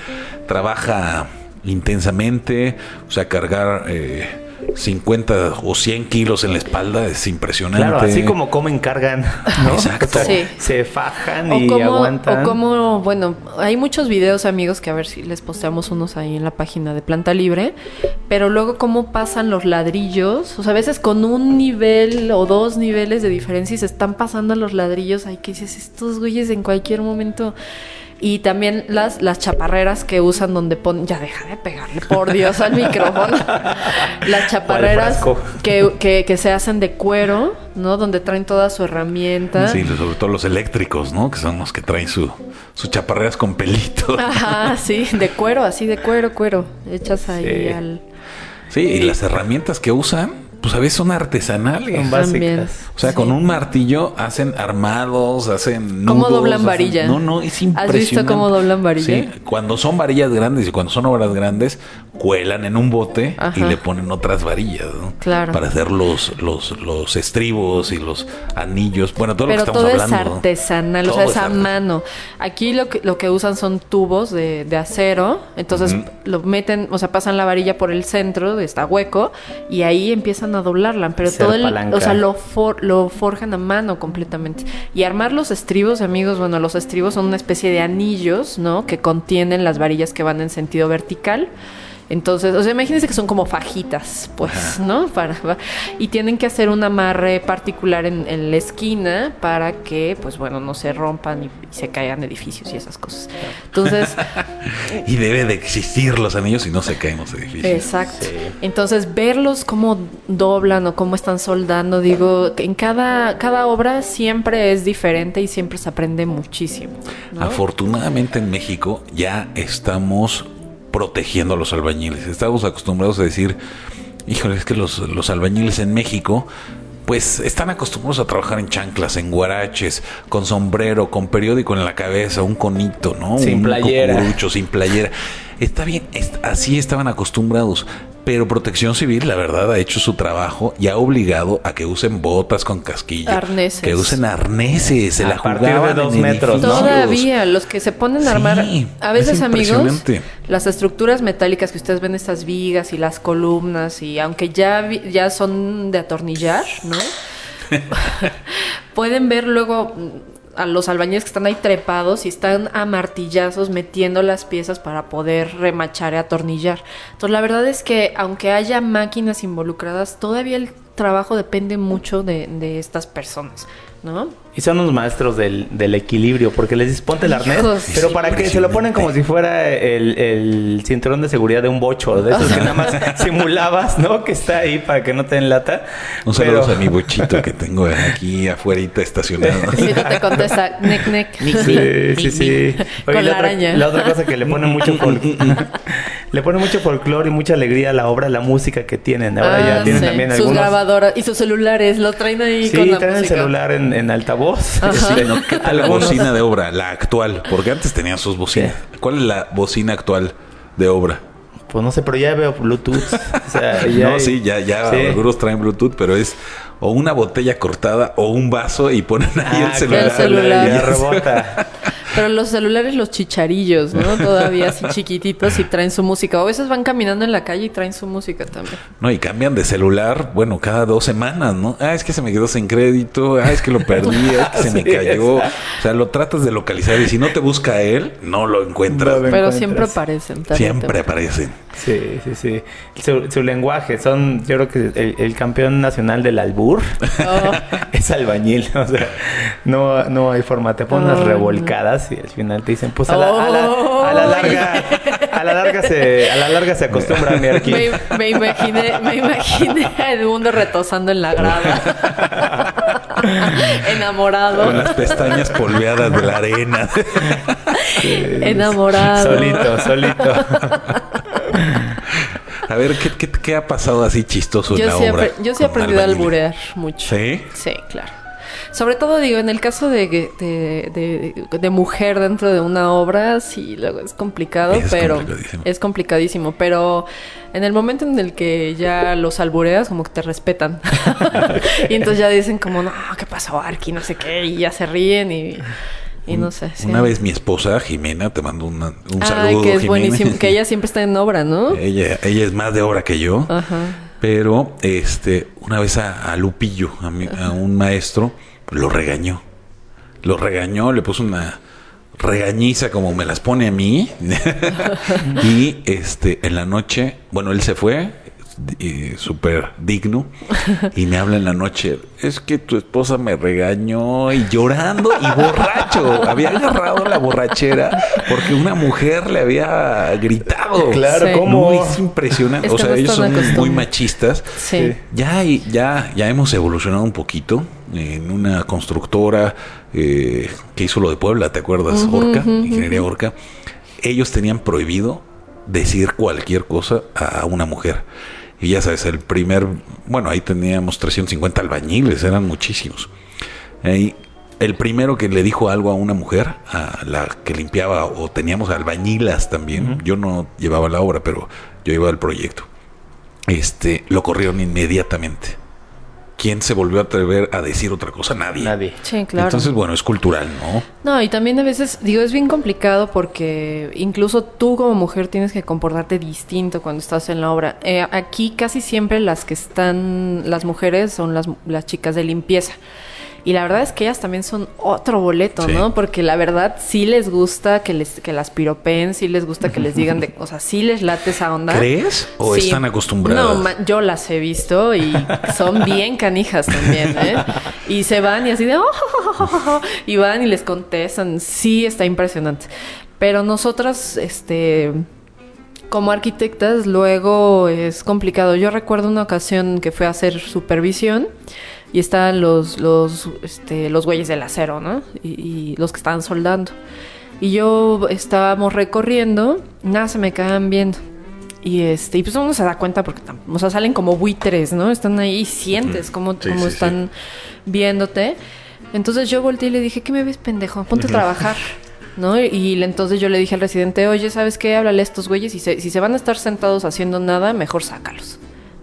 Speaker 2: trabaja intensamente, o sea, cargar eh, 50 o 100 kilos en la espalda es impresionante.
Speaker 3: Claro, así como comen, cargan. ¿no?
Speaker 2: Exacto.
Speaker 3: O sea,
Speaker 1: Sí.
Speaker 3: Se fajan
Speaker 1: O
Speaker 3: y
Speaker 1: como,
Speaker 3: aguantan.
Speaker 1: o como, bueno, hay muchos videos, amigos, que a ver si les posteamos unos ahí en la página de Planta Libre, pero luego cómo pasan los ladrillos, o sea, a veces con un nivel o dos niveles de diferencia y se están pasando los ladrillos, ahí que dices, estos güeyes en cualquier momento... Y también las, las chaparreras que usan donde ponen... Ya deja de pegarle, por Dios, al micrófono. Las chaparreras que, que, que se hacen de cuero, ¿no? Donde traen toda su herramienta.
Speaker 2: Sí, sobre todo los eléctricos, ¿no? Que son los que traen su, sus chaparreras con pelitos.
Speaker 1: Ajá, sí, de cuero, así de cuero, cuero. Hechas ahí
Speaker 3: Sí.
Speaker 1: al.
Speaker 2: Sí, y las herramientas que usan, pues a veces son artesanales.
Speaker 3: Son
Speaker 1: También.
Speaker 3: básicas.
Speaker 2: O sea, con un martillo hacen armados, hacen
Speaker 1: ¿Cómo
Speaker 2: nudos,
Speaker 1: doblan
Speaker 2: hacen-
Speaker 1: varilla?
Speaker 2: No, no, es
Speaker 1: ¿Has
Speaker 2: impresionante.
Speaker 1: visto cómo doblan varilla?
Speaker 2: Sí, cuando son varillas grandes y cuando son obras grandes, cuelan en un bote y
Speaker 1: Ajá.
Speaker 2: le ponen otras varillas, ¿no?
Speaker 1: Claro.
Speaker 2: Para hacer los, los, los estribos y los anillos. Bueno, todo
Speaker 1: Pero
Speaker 2: lo que
Speaker 1: todo
Speaker 2: estamos
Speaker 1: es
Speaker 2: hablando. ¿no?
Speaker 1: artesanal, o
Speaker 2: Todo
Speaker 1: sea, es
Speaker 2: es
Speaker 1: a
Speaker 2: arte-
Speaker 1: mano. Aquí lo que, lo que usan son tubos de, de acero, entonces
Speaker 2: Ujú.
Speaker 1: lo meten, o sea, pasan la varilla por el centro, está hueco, y ahí empiezan a doblarla. Pero todo el,
Speaker 3: palanca.
Speaker 1: o sea, lo, for- lo forjan a mano completamente. Y armar los estribos, amigos, bueno, los estribos son una especie de anillos, ¿no? Que contienen las varillas que van en sentido vertical. Entonces, o sea, imagínense que son como fajitas, pues, ¿no? Para, y tienen que hacer un amarre particular en, en la esquina para que, pues bueno, no se rompan y, y se caigan edificios y esas cosas. Entonces,
Speaker 2: Y debe de existir los anillos y no se caen los edificios.
Speaker 1: exacto. Entonces, verlos cómo doblan o cómo están soldando, digo, en cada, cada obra siempre es diferente y siempre se aprende muchísimo. ¿no?
Speaker 2: Afortunadamente en México ya estamos protegiendo a los albañiles. Estamos acostumbrados a decir, híjole, es que los, los albañiles en México pues están acostumbrados a trabajar en chanclas, en guaraches, con sombrero, con periódico en la cabeza, un conito, ¿no?
Speaker 3: Sin
Speaker 2: un
Speaker 3: playera.
Speaker 2: cucurucho, sin playera. Está bien, así estaban acostumbrados. Pero Protección Civil, la verdad, ha hecho su trabajo y ha obligado a que usen botas con casquillo.
Speaker 1: Arneses.
Speaker 2: Que usen arneses. Se
Speaker 3: A
Speaker 2: la
Speaker 3: partir de dos metros, ¿no?
Speaker 1: Todavía, los que se ponen a armar,
Speaker 2: Sí,
Speaker 1: a veces
Speaker 2: es
Speaker 1: amigos, las estructuras metálicas que ustedes ven, estas vigas y las columnas, y aunque ya, vi- ya son de atornillar, ¿no? Pueden ver luego a los albañiles que están ahí trepados y están a martillazos metiendo las piezas para poder remachar y atornillar. Entonces, la verdad es que aunque haya máquinas involucradas, todavía el trabajo depende mucho de, de estas personas, ¿no?
Speaker 3: Y son unos maestros del, del equilibrio, porque les dices, ponte el arnés,
Speaker 1: Hijos.
Speaker 3: pero
Speaker 2: Sí,
Speaker 3: para que se lo ponen como si fuera el, el cinturón de seguridad de un bocho, de esos que nada más simulabas, ¿no? Que está ahí para que no te enlata.
Speaker 2: Un
Speaker 3: Pero-
Speaker 2: saludo a mi bochito que tengo aquí afuera estacionado.
Speaker 1: Y te contesta, nec, nec.
Speaker 3: Sí, sí, sí.
Speaker 1: Con la
Speaker 3: otra,
Speaker 1: araña.
Speaker 3: la otra cosa que le pone mucho fol- le pone mucho folclore y mucha alegría a la obra, la música que tienen. Ahora
Speaker 1: Ah,
Speaker 3: ya tienen
Speaker 1: sí.
Speaker 3: también
Speaker 1: Sus
Speaker 3: algunos.
Speaker 1: grabadoras y sus celulares, lo traen ahí
Speaker 3: Sí,
Speaker 1: con la
Speaker 3: traen el
Speaker 1: música.
Speaker 3: celular en, en altavoz.
Speaker 2: Sí, ¿no? ¿Qué tal la bocina de obra? La actual. Porque antes tenían sus bocinas. ¿Cuál es la bocina actual de obra?
Speaker 3: Pues no sé, pero ya veo Bluetooth. O sea, ya
Speaker 2: no,
Speaker 3: hay-
Speaker 2: sí, ya, ya
Speaker 3: Sí.
Speaker 2: algunos traen Bluetooth, pero es o una botella cortada o un vaso y ponen ahí
Speaker 3: Ah,
Speaker 2: el celular.
Speaker 1: el celular.
Speaker 3: Ya rebota.
Speaker 1: Pero los celulares, los chicharillos, ¿no? Todavía así chiquititos y traen su música. O a veces van caminando en la calle y traen su música también.
Speaker 2: No, y cambian de celular, bueno, cada dos semanas, ¿no? Ah, es que se me quedó sin crédito, ah, es que lo perdí, es que se me cayó. O sea, lo tratas de localizar y si no te busca él, no lo encuentras.
Speaker 3: No lo
Speaker 1: Pero
Speaker 3: encuentras.
Speaker 1: siempre aparecen.
Speaker 2: Siempre
Speaker 1: temprano.
Speaker 2: aparecen.
Speaker 3: Sí, sí, sí. Su, su lenguaje, son, yo creo que el, el campeón nacional del albur
Speaker 1: Oh.
Speaker 3: es albañil. O sea, no, no hay forma. Te ponen unas
Speaker 1: Oh,
Speaker 3: revolcadas y al final te dicen, pues a la, a la- a la larga, a la larga se, a la larga se acostumbra mi arqui.
Speaker 1: Me, me imaginé, me imaginé a Edmundo retosando en la grada. Enamorado.
Speaker 2: Con las pestañas polveadas de la arena.
Speaker 1: Enamorado.
Speaker 3: Solito, solito.
Speaker 2: A ver, ¿qué, qué, qué ha pasado así chistoso en
Speaker 1: Yo
Speaker 2: la
Speaker 1: sí,
Speaker 2: obra?
Speaker 1: yo sí he aprendido a alburear mucho.
Speaker 2: ¿Sí?
Speaker 1: Sí, claro. Sobre todo, digo, en el caso de, de, de- de mujer dentro de una obra, sí, luego es complicado,
Speaker 2: Es
Speaker 1: pero
Speaker 2: complicadísimo.
Speaker 1: es complicadísimo. Pero en el momento en el que ya los albureas, como que te respetan. y entonces ya dicen como, no, ¿qué pasó, Arki? No sé qué, y ya se ríen y, y no sé. sí.
Speaker 2: Una vez mi esposa, Jimena, te mando una- un saludo,
Speaker 1: que es
Speaker 2: Jimena.
Speaker 1: buenísimo, que ella siempre está en obra, ¿no?
Speaker 2: Ella, ella es más de obra que yo.
Speaker 1: Ajá.
Speaker 2: Pero este, una vez a, a Lupillo, a, mi- a un maestro, lo regañó. Lo regañó, le puso una regañiza como me las pone a mí. y este, en la noche, bueno, él se fue, y súper digno, y me habla en la noche, es que tu esposa me regañó y llorando y borracho, había agarrado la borrachera porque una mujer le había gritado.
Speaker 3: Claro,
Speaker 1: Sí.
Speaker 3: ¿cómo?
Speaker 2: No, es impresionante.
Speaker 1: Es
Speaker 2: o sea, ellos son muy machistas.
Speaker 1: Sí.
Speaker 2: Ya, ya, ya hemos evolucionado un poquito en una constructora eh, que hizo lo de Puebla, ¿te acuerdas? Orca, Ingeniería Orca. Ellos tenían prohibido decir cualquier cosa a una mujer. Y ya sabes, el primer, bueno, ahí teníamos 350 albañiles, eran muchísimos. Ahí, el primero que le dijo algo a una mujer, a la que limpiaba, o teníamos albañilas también, yo no llevaba la obra, pero yo iba al proyecto este, lo corrieron inmediatamente. ¿Quién se volvió a atrever a decir otra cosa? Nadie.
Speaker 3: Nadie.
Speaker 1: Sí, claro.
Speaker 2: Entonces, bueno, es cultural, ¿no?
Speaker 1: No, y también a veces, digo, es bien complicado porque incluso tú como mujer tienes que comportarte distinto cuando estás en la obra. Eh, aquí casi siempre las que están, las mujeres son las, las chicas de limpieza. Y la verdad es que ellas también son otro boleto,
Speaker 2: Sí.
Speaker 1: ¿no? Porque la verdad sí les gusta que les que las piropeen, sí les gusta que les digan de, o sea, sí les late esa onda.
Speaker 2: ¿Crees? ¿O
Speaker 1: Sí.
Speaker 2: están acostumbradas?
Speaker 1: No, yo las he visto y son bien canijas también, ¿eh? Y se van y así de... "Oh", y van y les contestan. Sí, está impresionante. Pero nosotras, este... Como arquitectas, luego es complicado. Yo recuerdo una ocasión que fue a hacer supervisión y estaban los, los, este, los güeyes del acero, ¿no? Y, y los que estaban soldando. Y yo estábamos recorriendo, nada, se me quedaban viendo. Y este, y pues uno se da cuenta porque, o sea, salen como buitres, ¿no? Están ahí y sientes cómo,
Speaker 2: Sí,
Speaker 1: cómo
Speaker 2: sí,
Speaker 1: están viéndote. Entonces yo volteé y le dije, ¿qué me ves, pendejo? Ponte a trabajar. ¿No? Y entonces yo le dije al residente, oye, ¿sabes qué? Háblale a estos güeyes y se- si se van a estar sentados haciendo nada, mejor sácalos.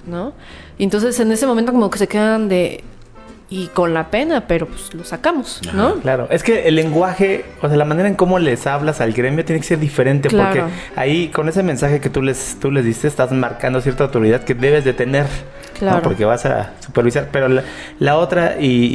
Speaker 1: ¿No? Y entonces en ese momento como que se quedan de... Y con la pena, pero pues lo sacamos, ¿no?
Speaker 3: Claro, es que el lenguaje, o sea, la manera en cómo les hablas al gremio tiene que ser diferente
Speaker 1: Claro.
Speaker 3: porque ahí con ese mensaje que tú les tú les diste estás marcando cierta autoridad que debes de tener, ¿no?
Speaker 1: Claro.
Speaker 3: porque vas a supervisar. Pero la, la otra y,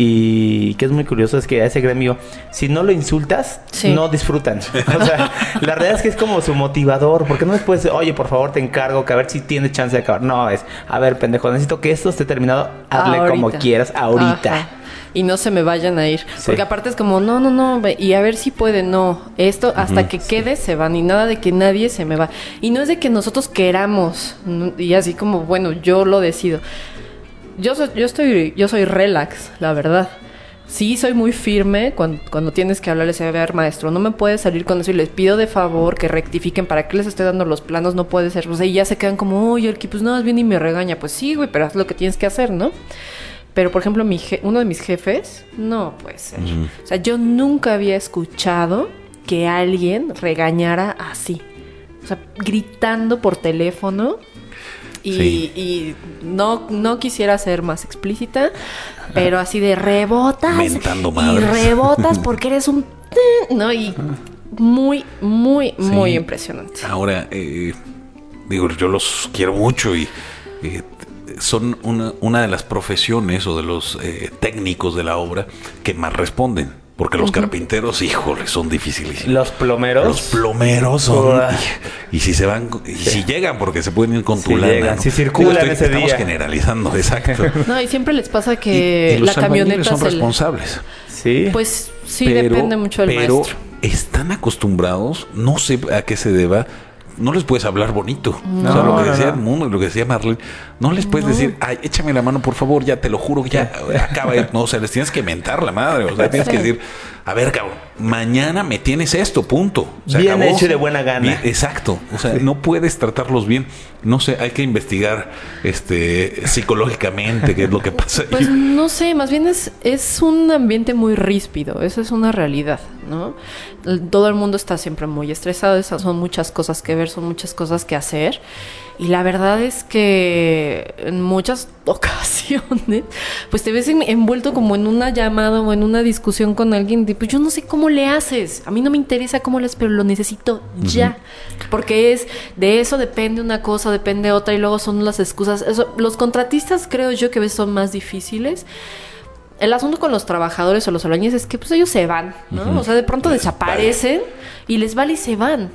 Speaker 3: y que es muy curioso es que a ese gremio si no lo insultas
Speaker 1: Sí.
Speaker 3: no disfrutan. O sea, la realidad es que es como su motivador, porque no después, oye, por favor te encargo que a ver si tienes chance de acabar. No es, a ver, pendejo, necesito que esto esté terminado, hazle como quieras ahorita.
Speaker 1: Ajá. Y no se me vayan a ir.
Speaker 3: Sí.
Speaker 1: Porque aparte es como, no, no, no, y a ver si puede, no. Esto, hasta que quede, se van. Y nada de que nadie se me va. Y no es de que nosotros queramos. ¿no? Y así como, bueno, yo lo decido. Yo soy, yo estoy, yo soy relax, la verdad. Sí, soy muy firme cuando, cuando tienes que hablarles a ver, maestro, no me puedes salir con eso y les pido de favor que rectifiquen para qué les estoy dando los planos, no puede ser. O sea, y ya se quedan como, oye, Orki, pues no, es bien y me regaña. Pues sí, güey, pero haz lo que tienes que hacer, ¿no? Pero, por ejemplo, mi je- uno de mis jefes, no puede ser. O sea, yo nunca había escuchado que alguien regañara así. O sea, gritando por teléfono. Y,
Speaker 2: Sí.
Speaker 1: y no, no quisiera ser más explícita, pero así de rebotas.
Speaker 2: Mentando
Speaker 1: y
Speaker 2: madres.
Speaker 1: rebotas porque eres un... ¿No? Y muy, muy, muy impresionante.
Speaker 2: Ahora, eh, digo, yo los quiero mucho y eh, son una, una de las profesiones o de los eh, técnicos de la obra que más responden. Porque los carpinteros, híjole, son difíciles.
Speaker 3: Los plomeros.
Speaker 2: Los plomeros son. Y, y si se van, y si llegan, porque se pueden ir con tu
Speaker 3: Si
Speaker 2: lana.
Speaker 3: llegan,
Speaker 2: ¿no?
Speaker 3: si circulan
Speaker 2: Digo,
Speaker 3: ese
Speaker 2: estamos
Speaker 3: día.
Speaker 2: generalizando, exacto.
Speaker 1: No, y siempre les pasa
Speaker 2: Y-
Speaker 1: que
Speaker 2: y los
Speaker 1: la camioneta
Speaker 2: son responsables.
Speaker 3: Sí.
Speaker 1: Pues sí, depende mucho del
Speaker 2: pero
Speaker 1: maestro.
Speaker 2: están acostumbrados, no sé a qué se deba. No les puedes hablar bonito. o sea,
Speaker 3: No,
Speaker 2: lo que
Speaker 3: no,
Speaker 2: decía
Speaker 3: no.
Speaker 2: Y lo que decía Marlene, no les puedes decir, ay, échame la mano, por favor, ya te lo juro, ya acaba. No, o sea, les tienes que mentar la madre. O sea, tienes que decir, a ver, cabrón, mañana me tienes esto, punto. Se
Speaker 3: Bien
Speaker 2: acabó.
Speaker 3: hecho y de buena gana.
Speaker 2: Bien- exacto. O sea, no puedes tratarlos bien. No sé, hay que investigar este psicológicamente qué es lo que pasa. ahí.
Speaker 1: Pues no sé, más bien es, es un ambiente muy ríspido, esa es una realidad, ¿no? Todo el mundo está siempre muy estresado, esas son muchas cosas que ver, son muchas cosas que hacer. Y la verdad es que en muchas ocasiones, pues te ves en- envuelto como en una llamada o en una discusión con alguien de, pues yo no sé cómo le haces. A mí no me interesa cómo le haces, pero lo necesito ya. Porque es, de eso depende una cosa, depende otra, y luego son las excusas. Eso, los contratistas creo yo que a veces son más difíciles. El asunto con los trabajadores o los albañiles es que pues ellos se van, ¿no? O sea, de pronto desaparecen y les vale y se van.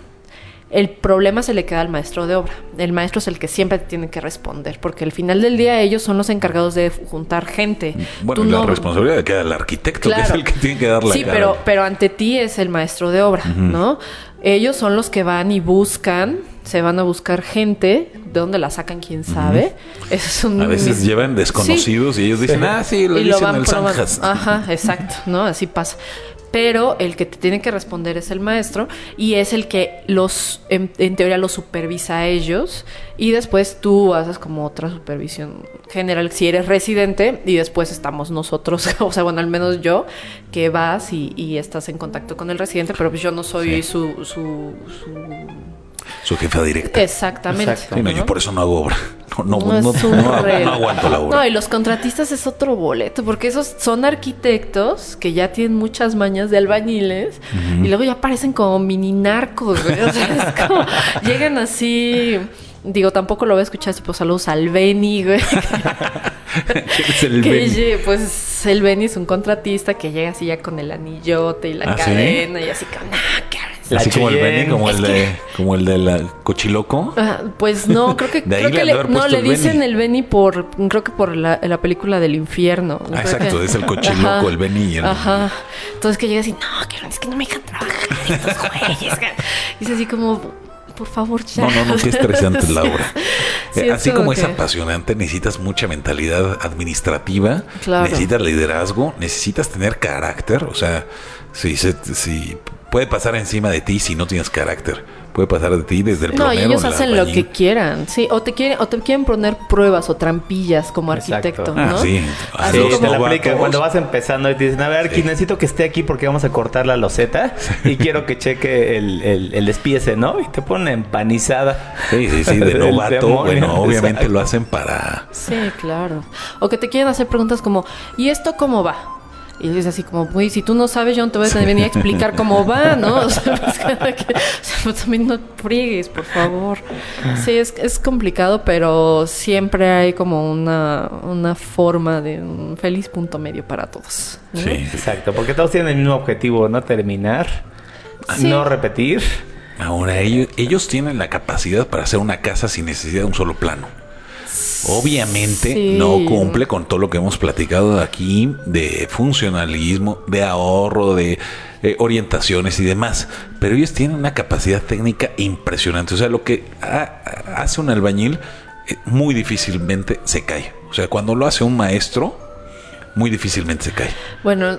Speaker 1: El problema se le queda al maestro de obra. El maestro es el que siempre tiene que responder, porque al final del día ellos son los encargados de juntar gente.
Speaker 2: Bueno,
Speaker 1: Tú
Speaker 2: la
Speaker 1: no-
Speaker 2: responsabilidad queda al arquitecto, que es el que tiene que dar la
Speaker 1: Sí,
Speaker 2: cara.
Speaker 1: pero, pero ante ti es el maestro de obra, ¿no? Ellos son los que van y buscan, se van a buscar gente, de dónde la sacan, quién sabe. Es un
Speaker 2: A veces llevan desconocidos y ellos dicen, ah, sí, lo
Speaker 1: y
Speaker 2: dicen
Speaker 1: lo van
Speaker 2: el. Zanjas.
Speaker 1: Ajá, exacto, ¿no? Así pasa. Pero el que te tiene que responder es el maestro y es el que los, en, en teoría, los supervisa a ellos y después tú haces como otra supervisión general si eres residente y después estamos nosotros, o sea, bueno, al menos yo, que vas y, y estás en contacto con el residente, pero pues yo no soy
Speaker 2: Sí.
Speaker 1: su, su, su-
Speaker 2: Su jefa directa.
Speaker 1: Exactamente.
Speaker 3: Exacto.
Speaker 2: Sí, no,
Speaker 1: ¿no?
Speaker 2: yo por eso no hago obra. No, no,
Speaker 1: No,
Speaker 2: no, aguanto la obra.
Speaker 1: No, y los contratistas es otro boleto, porque esos son arquitectos que ya tienen muchas mañas de albañiles y luego ya parecen como mini narcos, güey. O sea, es como, llegan así. Digo, tampoco lo voy a escuchar, tipo saludos al Beni, güey.
Speaker 2: Es el
Speaker 1: que
Speaker 2: Benny.
Speaker 1: lle- pues el Beni es un contratista que llega así ya con el anillote y la
Speaker 2: ¿Ah, sí?
Speaker 1: cadena y así como, nah, cabrón.
Speaker 3: La
Speaker 2: Así como el. Benny, como el de, como el de la cochiloco.
Speaker 1: Ah, pues no, creo que,
Speaker 2: De ahí
Speaker 1: creo
Speaker 2: le
Speaker 1: que le, no, le dicen
Speaker 2: Benny.
Speaker 1: el Benny por, creo que por la, la película del infierno.
Speaker 2: Ah, exacto,
Speaker 1: que-
Speaker 2: es el cochiloco, el Benny y el-
Speaker 1: Ajá. Entonces que llega así, no, que es que no me dejan trabajar estos güeyes. Y es así como, por favor, ya.
Speaker 2: No, no, no, qué estresante es la
Speaker 1: Sí.
Speaker 2: obra.
Speaker 1: Sí,
Speaker 2: Eh, Así
Speaker 1: como
Speaker 2: es apasionante, necesitas mucha mentalidad administrativa,
Speaker 1: Claro.
Speaker 2: necesitas liderazgo, necesitas tener carácter. O sea, si, se, si puede pasar encima de ti si no tienes carácter, puede pasar de ti desde el
Speaker 1: No, y ellos
Speaker 2: el
Speaker 1: hacen lo que quieran, sí, o te quieren, o te quieren poner pruebas o trampillas como
Speaker 3: Exacto.
Speaker 1: arquitecto,
Speaker 2: Ah,
Speaker 1: ¿no?
Speaker 2: sí.
Speaker 1: Así
Speaker 3: Sí, la
Speaker 1: como-
Speaker 2: novatos.
Speaker 3: aplica cuando vas empezando y te dicen, a ver, aquí
Speaker 2: Sí.
Speaker 3: necesito que esté aquí porque vamos a cortar la loseta y quiero que cheque el, el, el despiece, ¿no? Y te ponen empanizada.
Speaker 2: Sí, sí, sí, de novato. Bueno, obviamente
Speaker 3: exacto.
Speaker 2: lo hacen para...
Speaker 1: Sí, claro. O que te quieren hacer preguntas como, ¿y esto cómo va? Y es así como, güey, si tú no sabes, yo no te voy a venir a explicar cómo va, ¿no? O sea, pues, que- o sea, pues, también no friegues, por favor. Sí, es, es complicado, pero siempre hay como una, una forma de un feliz punto medio para todos. ¿no?
Speaker 2: Sí.
Speaker 3: Exacto, porque todos tienen el mismo objetivo, no terminar,
Speaker 1: Sí.
Speaker 3: no repetir.
Speaker 2: Ahora, ellos, ellos tienen la capacidad para hacer una casa sin necesidad de un solo plano. Obviamente
Speaker 1: Sí.
Speaker 2: no cumple con todo lo que hemos platicado aquí de funcionalismo, de ahorro, de eh, orientaciones y demás. Pero ellos tienen una capacidad técnica impresionante. O sea, lo que ha- hace un albañil eh, muy difícilmente se cae. O sea, cuando lo hace un maestro, muy difícilmente se cae.
Speaker 1: Bueno,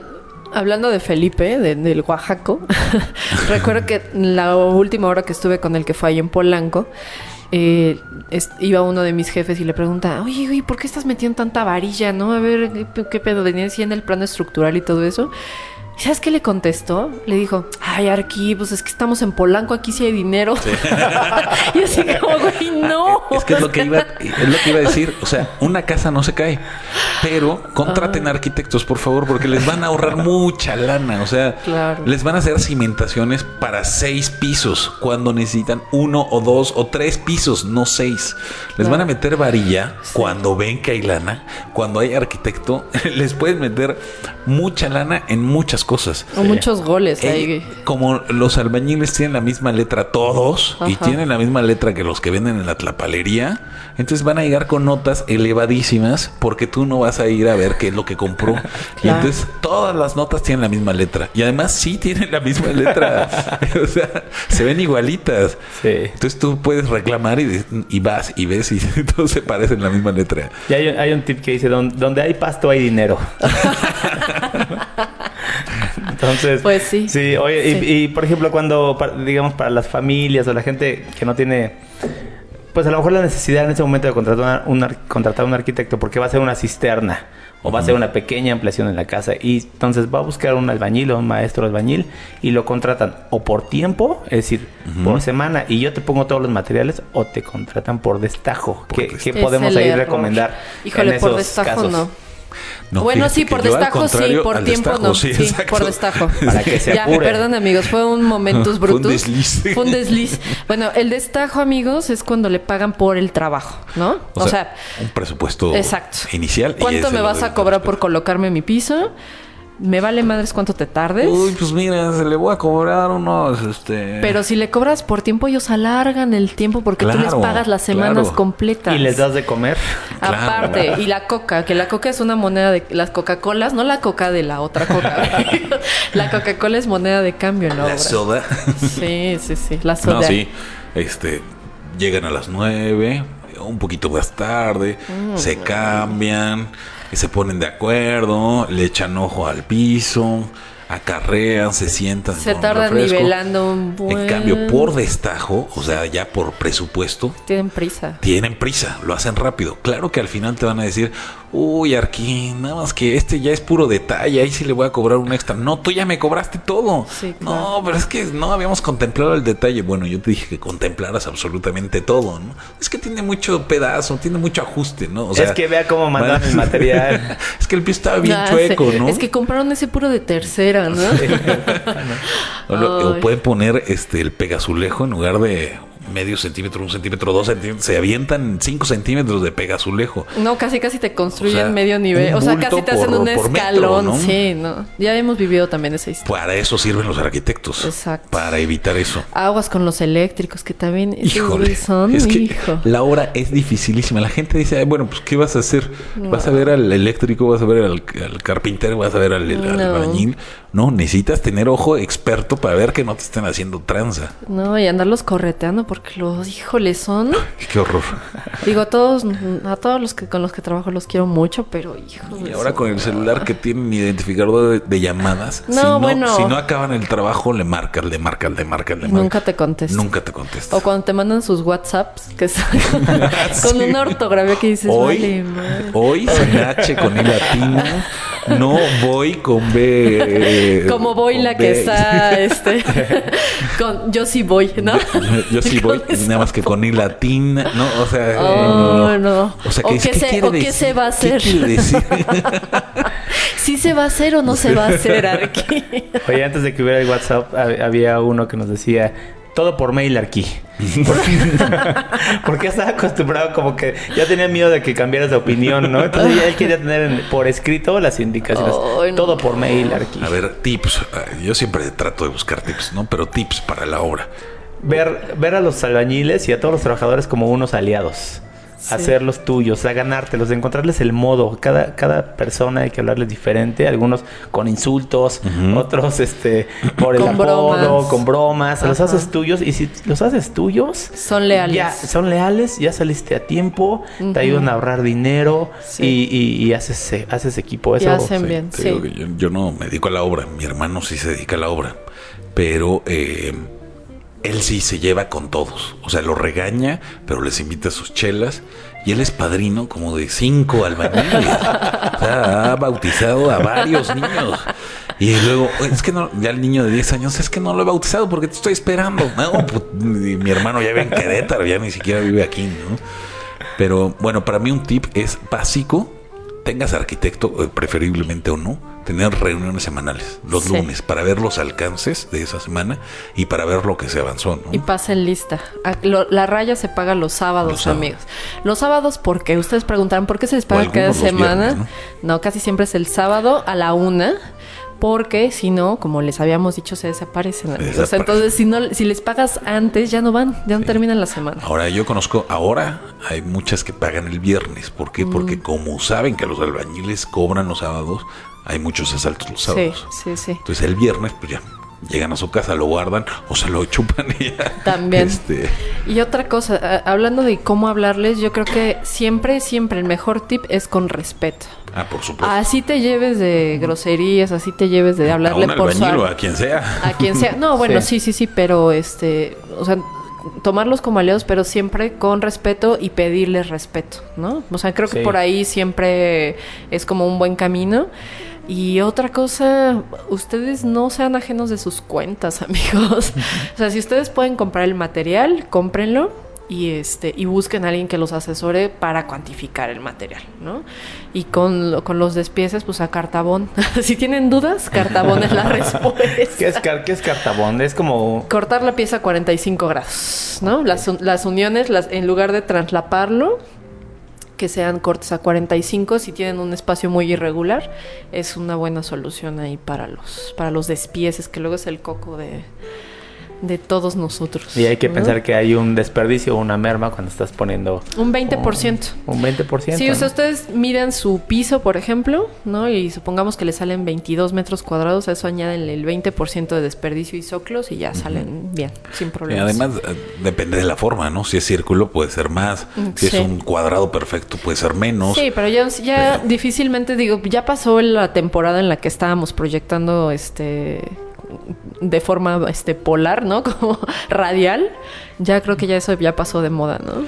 Speaker 1: hablando de Felipe, de- del Oaxaco, recuerdo que la última hora que estuve con el que fue ahí en Polanco, eh, iba uno de mis jefes y le pregunta, oye, oye, ¿por qué estás metiendo tanta varilla, no? A ver, ¿qué, qué pedo? Venía así en el plano estructural y todo eso. ¿Y ¿Sabes qué le contestó? Le dijo, ay, Arqui, pues es que estamos en Polanco, aquí sí hay dinero. y así como, güey, no.
Speaker 2: Es que es lo que iba, es lo que iba a decir. O sea, una casa no se cae. Pero contraten arquitectos, por favor, porque les van a ahorrar mucha lana. O sea,
Speaker 1: Claro.
Speaker 2: les van a hacer cimentaciones para seis pisos cuando necesitan uno o dos o tres pisos, no seis. Les
Speaker 1: Claro.
Speaker 2: van a meter varilla cuando ven que hay lana. Cuando hay arquitecto, les pueden meter mucha lana en muchas cosas.
Speaker 1: O muchos goles
Speaker 2: Eh,
Speaker 1: ahí.
Speaker 2: como los albañiles tienen la misma letra todos y tienen la misma letra que los que venden en la tlapalería, entonces van a llegar con notas elevadísimas porque tú no vas a ir a ver qué es lo que compró. Y entonces todas las notas tienen la misma letra. Y además sí tienen la misma letra. o sea, se ven igualitas.
Speaker 3: Sí.
Speaker 2: Entonces tú puedes reclamar y, y vas y ves y todos se parecen la misma letra.
Speaker 3: Y hay, hay un tip que dice, "Don- donde hay pasto hay dinero. Entonces,
Speaker 1: Pues sí.
Speaker 3: Sí, oye, y-
Speaker 1: Sí.
Speaker 3: Y, por ejemplo, cuando, digamos, para las familias o la gente que no tiene, pues a lo mejor la necesidad en ese momento de contratar, una- un ar- contratar un arquitecto porque va a ser una cisterna o va a hacer una pequeña ampliación en la casa y entonces va a buscar un albañil o un maestro albañil y lo contratan o por tiempo, es decir, por semana y yo te pongo todos los materiales o te contratan por destajo.
Speaker 2: Por
Speaker 3: ¿Qué,
Speaker 2: destajo.
Speaker 3: qué
Speaker 1: Es
Speaker 3: podemos ahí
Speaker 1: error.
Speaker 3: recomendar?
Speaker 1: Híjole,
Speaker 3: en
Speaker 1: por
Speaker 3: esos
Speaker 1: destajo
Speaker 3: casos?
Speaker 1: no.
Speaker 2: No,
Speaker 1: bueno, sí, por destajo sí, por tiempo
Speaker 2: destajo,
Speaker 1: no.
Speaker 2: sí,
Speaker 1: por destajo.
Speaker 3: Para que se
Speaker 1: ya, perdón amigos, fue un momentos
Speaker 2: Fue un desliz.
Speaker 1: Fue un desliz. Bueno, el destajo, amigos, es cuando le pagan por el trabajo, ¿no?
Speaker 2: O, sea, un presupuesto
Speaker 1: exacto.
Speaker 2: inicial.
Speaker 1: ¿Cuánto me vas a cobrar por colocarme mi piso? Me vale madres cuánto te tardes.
Speaker 2: Uy, pues mira, se le voy a cobrar unos, este...
Speaker 1: Pero si le cobras por tiempo, ellos alargan el tiempo porque tú les pagas las semanas
Speaker 2: claro.
Speaker 1: completas.
Speaker 3: Y les das de comer.
Speaker 2: Claro.
Speaker 1: Aparte, y la coca, que la coca es una moneda de las Coca-Colas, no la coca de la otra coca. la Coca-Cola es moneda de cambio, ¿no?
Speaker 2: La soda.
Speaker 1: Sí, sí, sí, la soda.
Speaker 2: No, sí. Este, llegan a las nueve, un poquito más tarde,
Speaker 1: Mm,
Speaker 2: se cambian, se ponen de acuerdo, le echan ojo al piso, acarrean, se sientan.
Speaker 1: Se tardan
Speaker 2: refresco.
Speaker 1: nivelando un buen...
Speaker 2: En cambio, por destajo, o sea, ya por presupuesto,
Speaker 1: Tienen prisa.
Speaker 2: tienen prisa, lo hacen rápido. Claro que al final te van a decir, uy, Arquín, nada más que este ya es puro detalle, ahí sí le voy a cobrar un extra. No, tú ya me cobraste todo.
Speaker 1: Sí,
Speaker 2: No,
Speaker 1: claro.
Speaker 2: pero es que no habíamos contemplado el detalle. Bueno, yo te dije que contemplaras absolutamente todo, ¿no? Es que tiene mucho pedazo, tiene mucho ajuste, ¿no? O
Speaker 3: es que vea cómo mandaron el material.
Speaker 2: es que el pie estaba bien
Speaker 1: Ah,
Speaker 2: chueco,
Speaker 1: sí.
Speaker 2: ¿no?
Speaker 1: Es que compraron ese puro de tercera, ¿no?
Speaker 2: O, lo- o pueden poner este el pegazulejo en lugar de medio centímetro, un centímetro, dos centímetros. Se avientan cinco centímetros de pegazulejo.
Speaker 1: No, casi casi te construyen
Speaker 2: O sea,
Speaker 1: medio nivel. O sea, casi te hacen
Speaker 2: por-
Speaker 1: un
Speaker 2: metro,
Speaker 1: escalón.
Speaker 2: ¿no?
Speaker 1: Sí, no. Ya hemos vivido también esa historia.
Speaker 2: Para eso sirven los arquitectos.
Speaker 1: Exacto.
Speaker 2: Para evitar eso.
Speaker 1: Aguas con los eléctricos, que también
Speaker 2: Híjole,
Speaker 1: son,
Speaker 2: es que
Speaker 1: hijo.
Speaker 2: la obra es dificilísima. La gente dice, "Ay, bueno, pues ¿qué vas a hacer? ¿Vas a ver al eléctrico? ¿Vas a ver al, al carpintero? ¿Vas a ver al, al
Speaker 1: No.
Speaker 2: No, necesitas tener ojo experto para ver que no te estén haciendo tranza.
Speaker 1: No, y andarlos correteando porque los, híjole, son.
Speaker 2: Qué horror.
Speaker 1: Digo, a todos, a todos los que con los que trabajo los quiero mucho, pero híjole.
Speaker 2: Y ahora con el celular que tienen identificador de, de llamadas,
Speaker 1: No,
Speaker 2: si, no,
Speaker 1: bueno.
Speaker 2: si no acaban el trabajo, le marcas, le marcas, le marcas, le marcas.
Speaker 1: Nunca te contesta.
Speaker 2: Nunca te contesta.
Speaker 1: O cuando te mandan sus WhatsApps, que son con una ortografía que dices,
Speaker 2: Hoy,
Speaker 1: vale, madre".
Speaker 2: hoy sin H con I latina, no voy con B. eh,
Speaker 1: Como voy la que está, este, con yo sí voy, ¿no?
Speaker 2: Yo, yo sí voy, nada más que con I latina, no, o sea, eh,
Speaker 1: Oh, no.
Speaker 2: O sea,
Speaker 1: O
Speaker 2: ¿qué,
Speaker 1: qué
Speaker 2: qué
Speaker 1: se-
Speaker 2: quiere
Speaker 1: o qué se va a
Speaker 2: ¿Qué
Speaker 1: hacer?
Speaker 2: quiere decir?
Speaker 1: ¿Sí se va a hacer o no se va a hacer, Arqui?
Speaker 3: Oye, antes de que hubiera el WhatsApp, hab- había uno que nos decía todo por mail aquí. Porque estaba acostumbrado como que ya tenía miedo de que cambiaras de opinión, ¿no? Entonces ya él quería tener en- por escrito las indicaciones.
Speaker 1: No.
Speaker 3: Todo por mail aquí.
Speaker 2: A ver, tips. eh, Yo siempre trato de buscar tips, ¿no? Pero tips para la obra.
Speaker 3: Ver, ver a los albañiles y a todos los trabajadores como unos aliados.
Speaker 1: Sí.
Speaker 3: Hacerlos tuyos, a ganártelos, de encontrarles el modo. Cada, cada persona hay que hablarles diferente. Algunos con insultos, otros este por el
Speaker 1: Con
Speaker 3: apodo,
Speaker 1: bromas.
Speaker 3: con bromas. Los haces tuyos y si los haces tuyos,
Speaker 1: Son leales.
Speaker 3: ya son leales, ya saliste a tiempo, te ayudan a ahorrar dinero
Speaker 1: Sí.
Speaker 3: y, y- y haces, eh, haces equipo.
Speaker 1: Y
Speaker 3: Eso,
Speaker 1: hacen bien, sí.
Speaker 2: yo, yo no me dedico a la obra. Mi hermano sí se dedica a la obra. Pero eh, él sí se lleva con todos. O sea, lo regaña, pero les invita a sus chelas. Y él es padrino como de cinco albañiles. o sea, ha bautizado a varios niños. Y luego, es que no, ya el niño de 10 años, es que no lo he bautizado porque te estoy esperando. No, pues, mi hermano ya vive en Querétaro, ya ni siquiera vive aquí, ¿no? Pero bueno, para mí un tip es básico, tengas arquitecto, eh, preferiblemente o no, tener reuniones semanales, los
Speaker 1: Sí.
Speaker 2: lunes, para ver los alcances de esa semana y para ver lo que se avanzó, ¿no?
Speaker 1: Y pasen lista. La raya se paga los sábados,
Speaker 2: Los sábados.
Speaker 1: amigos. Los sábados, porque ustedes preguntarán por qué se les paga cada semana.
Speaker 2: viernes,
Speaker 1: ¿no? casi siempre es el sábado a la una. Porque si no, como les habíamos dicho, se desaparecen.
Speaker 2: Desaparecen.
Speaker 1: Entonces, si no, si les pagas antes, ya no van, ya no terminan la semana.
Speaker 2: Ahora yo conozco, ahora hay muchas que pagan el viernes. ¿Por qué?
Speaker 1: Mm.
Speaker 2: Porque como saben que los albañiles cobran los sábados, hay muchos asaltos los
Speaker 1: Sí,
Speaker 2: sábados.
Speaker 1: sí, sí.
Speaker 2: Entonces el viernes, pues ya, llegan a su casa, lo guardan o se lo chupan y ya.
Speaker 1: También.
Speaker 2: Este,
Speaker 1: Y otra cosa, a- hablando de cómo hablarles, yo creo que siempre, siempre el mejor tip es con respeto.
Speaker 2: ah, por supuesto.
Speaker 1: Así te lleves de groserías, así te lleves de
Speaker 2: a
Speaker 1: hablarle
Speaker 2: un
Speaker 1: por su
Speaker 2: albañil o
Speaker 1: ar-
Speaker 2: a quien sea.
Speaker 1: a quien sea. No, bueno, sí,
Speaker 3: Sí.
Speaker 1: sí, sí, pero este, o sea, tomarlos como aliados, pero siempre con respeto y pedirles respeto, ¿no? O sea, creo que
Speaker 3: Sí.
Speaker 1: por ahí siempre es como un buen camino. Y otra cosa, ustedes no sean ajenos de sus cuentas, amigos. o sea, si ustedes pueden comprar el material, cómprenlo y este y busquen a alguien que los asesore para cuantificar el material, ¿no? Y con, con los despieces, pues a Cartabón. si tienen dudas, Cartabón es la respuesta.
Speaker 3: ¿Qué es, car- qué es cartabón? Es como...
Speaker 1: Cortar la pieza a 45 grados, ¿no? Las, un- las uniones, las, en lugar de traslaparlo, que sean cortes a 45, si tienen un espacio muy irregular, es una buena solución ahí para los, para los despieces, que luego es el coco de, de todos nosotros.
Speaker 3: Y hay que
Speaker 1: ¿no?
Speaker 3: pensar que hay un desperdicio o una merma cuando estás poniendo...
Speaker 1: Un 20%.
Speaker 3: Un 20%.
Speaker 1: Sí, o sea,
Speaker 3: ¿no?
Speaker 1: ustedes miden su piso, por ejemplo, ¿no? Y supongamos que le salen 22 metros cuadrados, a eso añaden el 20% de desperdicio y soclos y ya salen bien, sin
Speaker 2: Y
Speaker 1: problemas.
Speaker 2: además eh, depende de la forma, ¿no? Si es círculo puede ser más,
Speaker 1: Mm,
Speaker 2: si
Speaker 1: sí.
Speaker 2: es un cuadrado perfecto puede ser menos.
Speaker 1: Sí, pero ya, ya
Speaker 2: Pero-
Speaker 1: difícilmente digo, ya pasó la temporada en la que estábamos proyectando este de forma este polar, ¿no? Como radial. Ya creo que ya eso ya pasó de moda, ¿no?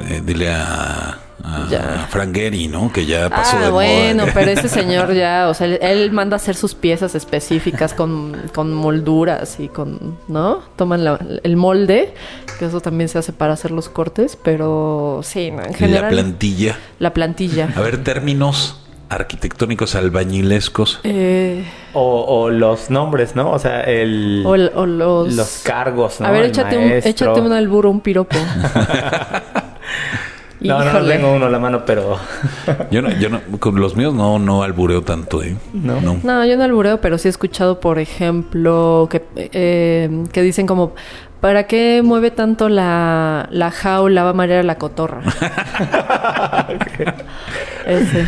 Speaker 2: Eh, dile a, a
Speaker 1: Ya.
Speaker 2: Frank Gehry, ¿no? Que ya pasó
Speaker 1: ah,
Speaker 2: de
Speaker 1: bueno,
Speaker 2: moda.
Speaker 1: pero ese señor ya, o sea, él, él manda a hacer sus piezas específicas con, con molduras y con, ¿no? Toman la- el molde, que eso también se hace para hacer los cortes, pero sí, en
Speaker 2: la
Speaker 1: general.
Speaker 2: plantilla.
Speaker 1: la plantilla.
Speaker 2: A ver, términos arquitectónicos albañilescos.
Speaker 1: Eh,
Speaker 3: O, o los nombres, ¿no? O sea, el...
Speaker 1: o, el- o los...
Speaker 3: Los cargos, ¿no?
Speaker 1: A ver,
Speaker 3: El
Speaker 1: échate un, échate un alburo, un piropo.
Speaker 3: No, no, no tengo uno a la mano, pero...
Speaker 2: Yo no, yo no, con los míos no, no albureo tanto, ¿eh?
Speaker 3: No.
Speaker 1: No, yo no albureo, pero sí he escuchado, por ejemplo, que, eh, que dicen como, ¿para qué mueve tanto la, la jaula? Va a marear a la cotorra. Ese.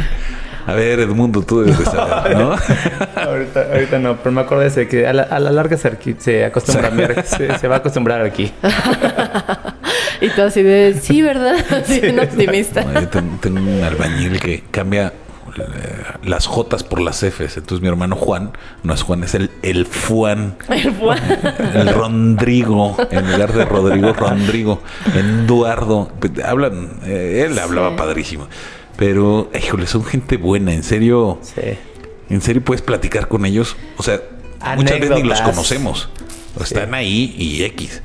Speaker 2: A ver, Edmundo, tú debes de saber, ¿no?
Speaker 3: ahorita, ahorita no, pero me acordé de que a la, a la larga se, acostumbra,
Speaker 2: Sí.
Speaker 3: mira, se, se va a acostumbrar aquí.
Speaker 1: Y tú así de, sí, ¿verdad? Así, un optimista.
Speaker 2: Yo tengo un albañil que cambia eh, las Jotas por las Fs. Entonces mi hermano Juan, no es Juan, es el, el Fuan.
Speaker 1: El Juan.
Speaker 2: El Rondrigo, en lugar de Rodrigo, Rondrigo, Eduardo, hablan, eh, él hablaba
Speaker 1: Sí.
Speaker 2: padrísimo, pero, híjole, son gente buena, en serio,
Speaker 3: Sí.
Speaker 2: en serio puedes platicar con ellos, o sea, muchas veces ni los conocemos, están ahí y X,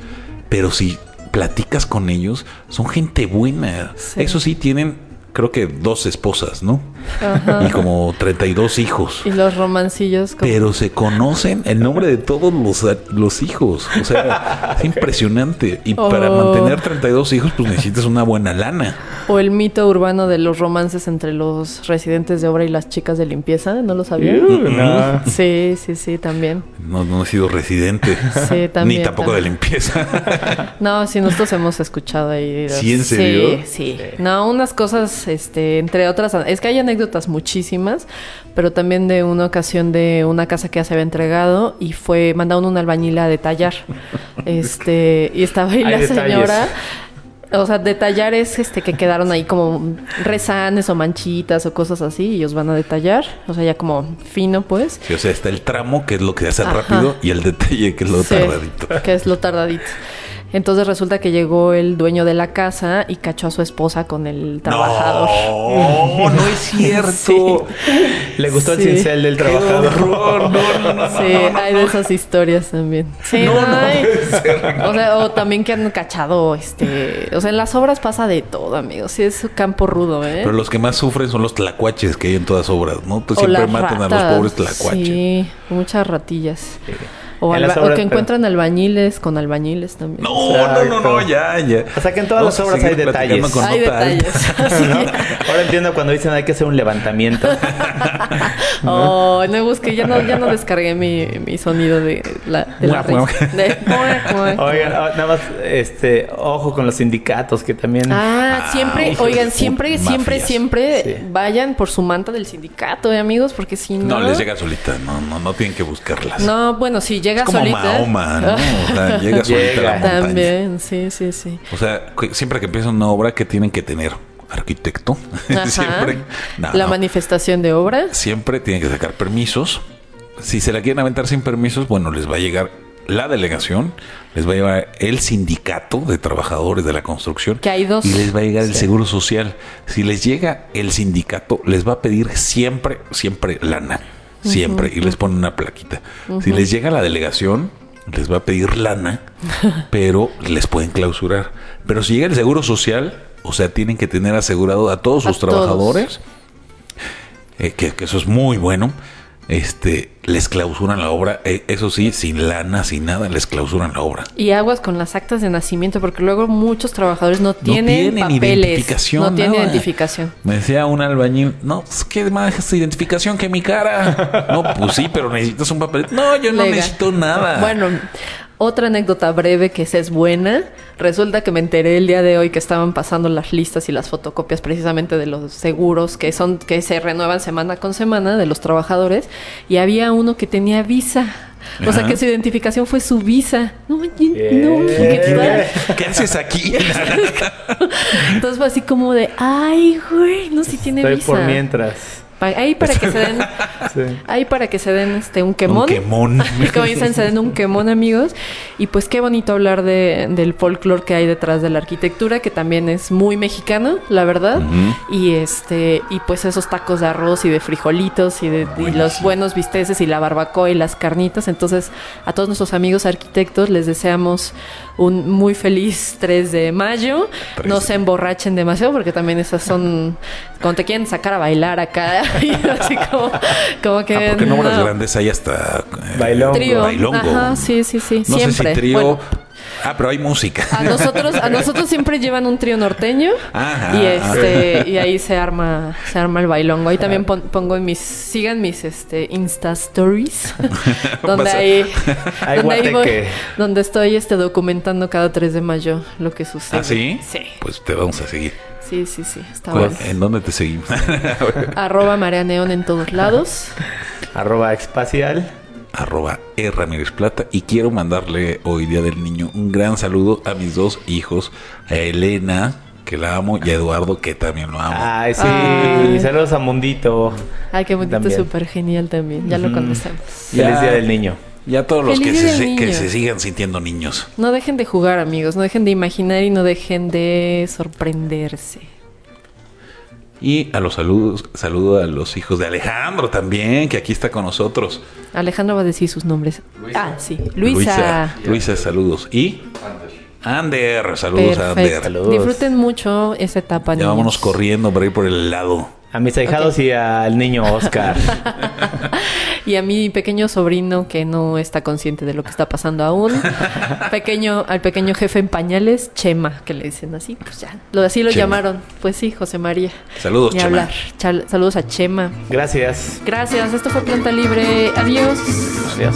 Speaker 2: pero si platicas con ellos, son gente buena,
Speaker 1: Sí.
Speaker 2: eso sí, tienen, creo que dos esposas, ¿no?
Speaker 1: Ajá.
Speaker 2: Y como 32 hijos.
Speaker 1: Y los romancillos como...
Speaker 2: Pero se conocen el nombre de todos los, los hijos. O sea, es impresionante. Y para
Speaker 1: Oh.
Speaker 2: mantener 32 hijos, pues necesitas una buena lana.
Speaker 1: O el mito urbano de los romances entre los residentes de obra y las chicas de limpieza, ¿no lo sabían?
Speaker 3: Uh, no.
Speaker 1: Sí, sí, sí, también.
Speaker 2: No, no he sido residente.
Speaker 1: Sí, también.
Speaker 2: Ni tampoco de limpieza.
Speaker 1: No, sí, nosotros hemos escuchado ahí.
Speaker 2: ¿Sí, en serio?
Speaker 1: Sí, sí. No, unas cosas, este, entre otras, es que hay anécdotas muchísimas, pero también de una ocasión de una casa que ya se había entregado y fue mandado un albañil a detallar. Este, y estaba ahí
Speaker 3: Hay
Speaker 1: la
Speaker 3: detalles.
Speaker 1: señora. O sea, detallar es este que quedaron ahí como resanes o manchitas o cosas así, y ellos van a detallar, o sea, ya como fino, pues.
Speaker 2: Sí, o sea, está el tramo, que es lo que hace
Speaker 1: Ajá.
Speaker 2: rápido, y el detalle, que es lo
Speaker 1: Sí,
Speaker 2: tardadito.
Speaker 1: Que es lo tardadito. Entonces resulta que llegó el dueño de la casa y cachó a su esposa con el trabajador.
Speaker 2: No, no es cierto.
Speaker 3: Le gustó
Speaker 1: Sí.
Speaker 3: el cincel del
Speaker 2: Qué
Speaker 3: trabajador.
Speaker 2: horror. No, no, no.
Speaker 1: Sí, hay de esas historias también. Sí,
Speaker 2: No.
Speaker 1: O sea, o también que han cachado, este, o sea, en las obras pasa de todo, amigos. Sí, es campo rudo, ¿eh?
Speaker 2: Pero los que más sufren son los tlacuaches que hay en todas obras, ¿no? Pues siempre matan a los pobres tlacuaches.
Speaker 1: Sí, muchas ratillas. O,
Speaker 3: En
Speaker 1: que
Speaker 3: pero-
Speaker 1: encuentran albañiles con albañiles también.
Speaker 2: No, no, no, no, ya, ya.
Speaker 3: O sea que en todas
Speaker 2: Vamos
Speaker 3: las obras hay detalles.
Speaker 2: con
Speaker 1: Hay detalles. Sí.
Speaker 3: ¿no? Ahora entiendo cuando dicen hay que hacer un levantamiento.
Speaker 1: Oh, no busqué, ya no, ya no descargué mi, mi sonido de la, de la. De-
Speaker 3: Oigan, ah, nada más, este, ojo con los sindicatos que también.
Speaker 1: Ah, siempre,
Speaker 2: hijo de
Speaker 1: oigan, siempre, siempre,
Speaker 2: mafias.
Speaker 1: siempre
Speaker 3: Sí.
Speaker 1: vayan por su manta del sindicato, eh, amigos, porque si no.
Speaker 2: No, les llega solita, no, no, no tienen que buscarlas.
Speaker 1: No, bueno, si llega
Speaker 2: es como
Speaker 1: solita.
Speaker 2: Mahoma, ¿no? O sea, llega solita a la montaña.
Speaker 1: También, sí, sí, sí.
Speaker 2: O sea, siempre que empieza una obra, que tienen que tener? Arquitecto. Siempre. No,
Speaker 1: la
Speaker 2: no.
Speaker 1: manifestación de obra.
Speaker 2: Siempre tienen que sacar permisos. Si se la quieren aventar sin permisos, bueno, les va a llegar la delegación, les va a llevar el sindicato de trabajadores de la construcción.
Speaker 1: Que hay dos.
Speaker 2: Y les va a llegar el seguro social. Si les llega el sindicato, les va a pedir siempre, siempre lana. Siempre. Y les pone una plaquita. Si les llega la delegación, les va a pedir lana, pero les pueden clausurar. Pero si llega el seguro social, o sea, tienen que tener asegurado a todos
Speaker 1: A
Speaker 2: sus
Speaker 1: todos.
Speaker 2: trabajadores, eh, que, que eso es muy bueno. Este, les clausuran la obra, eh, eso sí, sin lana, sin nada, les clausuran la obra.
Speaker 1: Y aguas con las actas de nacimiento, porque luego muchos trabajadores no tienen,
Speaker 2: tienen
Speaker 1: papeles.
Speaker 2: identificación,
Speaker 1: no tienen
Speaker 2: nada.
Speaker 1: identificación.
Speaker 2: Me decía un albañil, no, pues, ¿qué más esta identificación que mi cara? No, pues sí, pero necesitas un papel. No, yo no necesito nada.
Speaker 1: Bueno, otra anécdota breve que esa es buena. Resulta que me enteré el día de hoy que estaban pasando las listas y las fotocopias precisamente de los seguros que son que se renuevan semana con semana de los trabajadores y había uno que tenía visa. O sea que su identificación fue su visa. No, no, ¿qué tal?
Speaker 2: ¿Qué haces aquí?
Speaker 1: Entonces fue así como de, ay, güey, no si tiene
Speaker 3: Estoy
Speaker 1: visa.
Speaker 3: por mientras.
Speaker 1: Pa- ahí para que se den,
Speaker 3: Sí.
Speaker 1: ahí para que se den este un quemón.
Speaker 2: Un quemón.
Speaker 1: Como dicen, se den un quemón, amigos. Y pues qué bonito hablar de, del folclore que hay detrás de la arquitectura, que también es muy mexicano, la verdad. Y este, y pues esos tacos de arroz y de frijolitos y de y los buenos bisteces y la barbacoa y las carnitas. Entonces, a todos nuestros amigos arquitectos les deseamos un muy feliz 3 de mayo. No se emborrachen demasiado porque también esas son cuando te quieren sacar a bailar acá y así como, como que
Speaker 2: Ah, porque en obras
Speaker 1: no.
Speaker 2: grandes hay hasta... eh,
Speaker 3: Bailongo.
Speaker 1: Trío.
Speaker 2: Bailongo.
Speaker 1: Ajá, sí, sí, sí.
Speaker 2: No
Speaker 1: siempre.
Speaker 2: sé si trío...
Speaker 1: Bueno,
Speaker 2: Ah, pero hay música.
Speaker 1: a nosotros, a nosotros siempre llevan un trío norteño
Speaker 2: Ajá.
Speaker 1: y este y ahí se arma, se arma el bailongo. Ahí también pon- pongo en mis, sigan mis este Insta stories, donde
Speaker 3: Hay
Speaker 1: donde, ahí voy- donde estoy este documentando cada 3 de mayo lo que sucede.
Speaker 2: ¿Ah, sí?
Speaker 1: Sí,
Speaker 2: Pues te vamos a seguir.
Speaker 1: sí, sí, sí. Está
Speaker 2: ¿Cuál-
Speaker 1: bueno.
Speaker 2: ¿En dónde te seguimos?
Speaker 1: Arroba Marea Neón en todos lados.
Speaker 3: Arroba espacial.
Speaker 2: Arroba E. Ramírez Plata y quiero mandarle hoy día del niño un gran saludo a mis dos hijos, a Elena, que la amo, y a Eduardo, que también lo amo.
Speaker 3: Ay, sí.
Speaker 1: Ay.
Speaker 3: Saludos a Mundito.
Speaker 1: Ay, qué bonito,
Speaker 3: También.
Speaker 1: súper genial también. Ya lo conocemos.
Speaker 3: Feliz. Día del Niño.
Speaker 2: Y a todos los que se sigan sintiendo niños.
Speaker 1: No dejen de jugar, amigos. No dejen de imaginar y no dejen de sorprenderse.
Speaker 2: Y a los saludos, saludo a los hijos de Alejandro también, que aquí está con nosotros.
Speaker 1: Alejandro va a decir sus nombres. Ah, sí. Luisa.
Speaker 2: Luisa, saludos. Y Ander, saludos a Ander.
Speaker 3: Saludos.
Speaker 1: Disfruten mucho esa etapa.
Speaker 2: Ya
Speaker 1: niños.
Speaker 2: vámonos corriendo para ir por el helado.
Speaker 3: A mis ahijados y al niño Oscar.
Speaker 1: Y a mi pequeño sobrino que no está consciente de lo que está pasando aún. pequeño, al pequeño jefe en pañales, Chema, que le dicen así, pues ya. Lo, así lo
Speaker 2: Chema.
Speaker 1: llamaron. Pues sí, José María.
Speaker 2: Saludos,
Speaker 1: Ni
Speaker 2: Chema.
Speaker 1: hablar. Chal- saludos a Chema.
Speaker 3: Gracias.
Speaker 1: Gracias. Esto fue Planta Libre. Adiós.
Speaker 3: Adiós.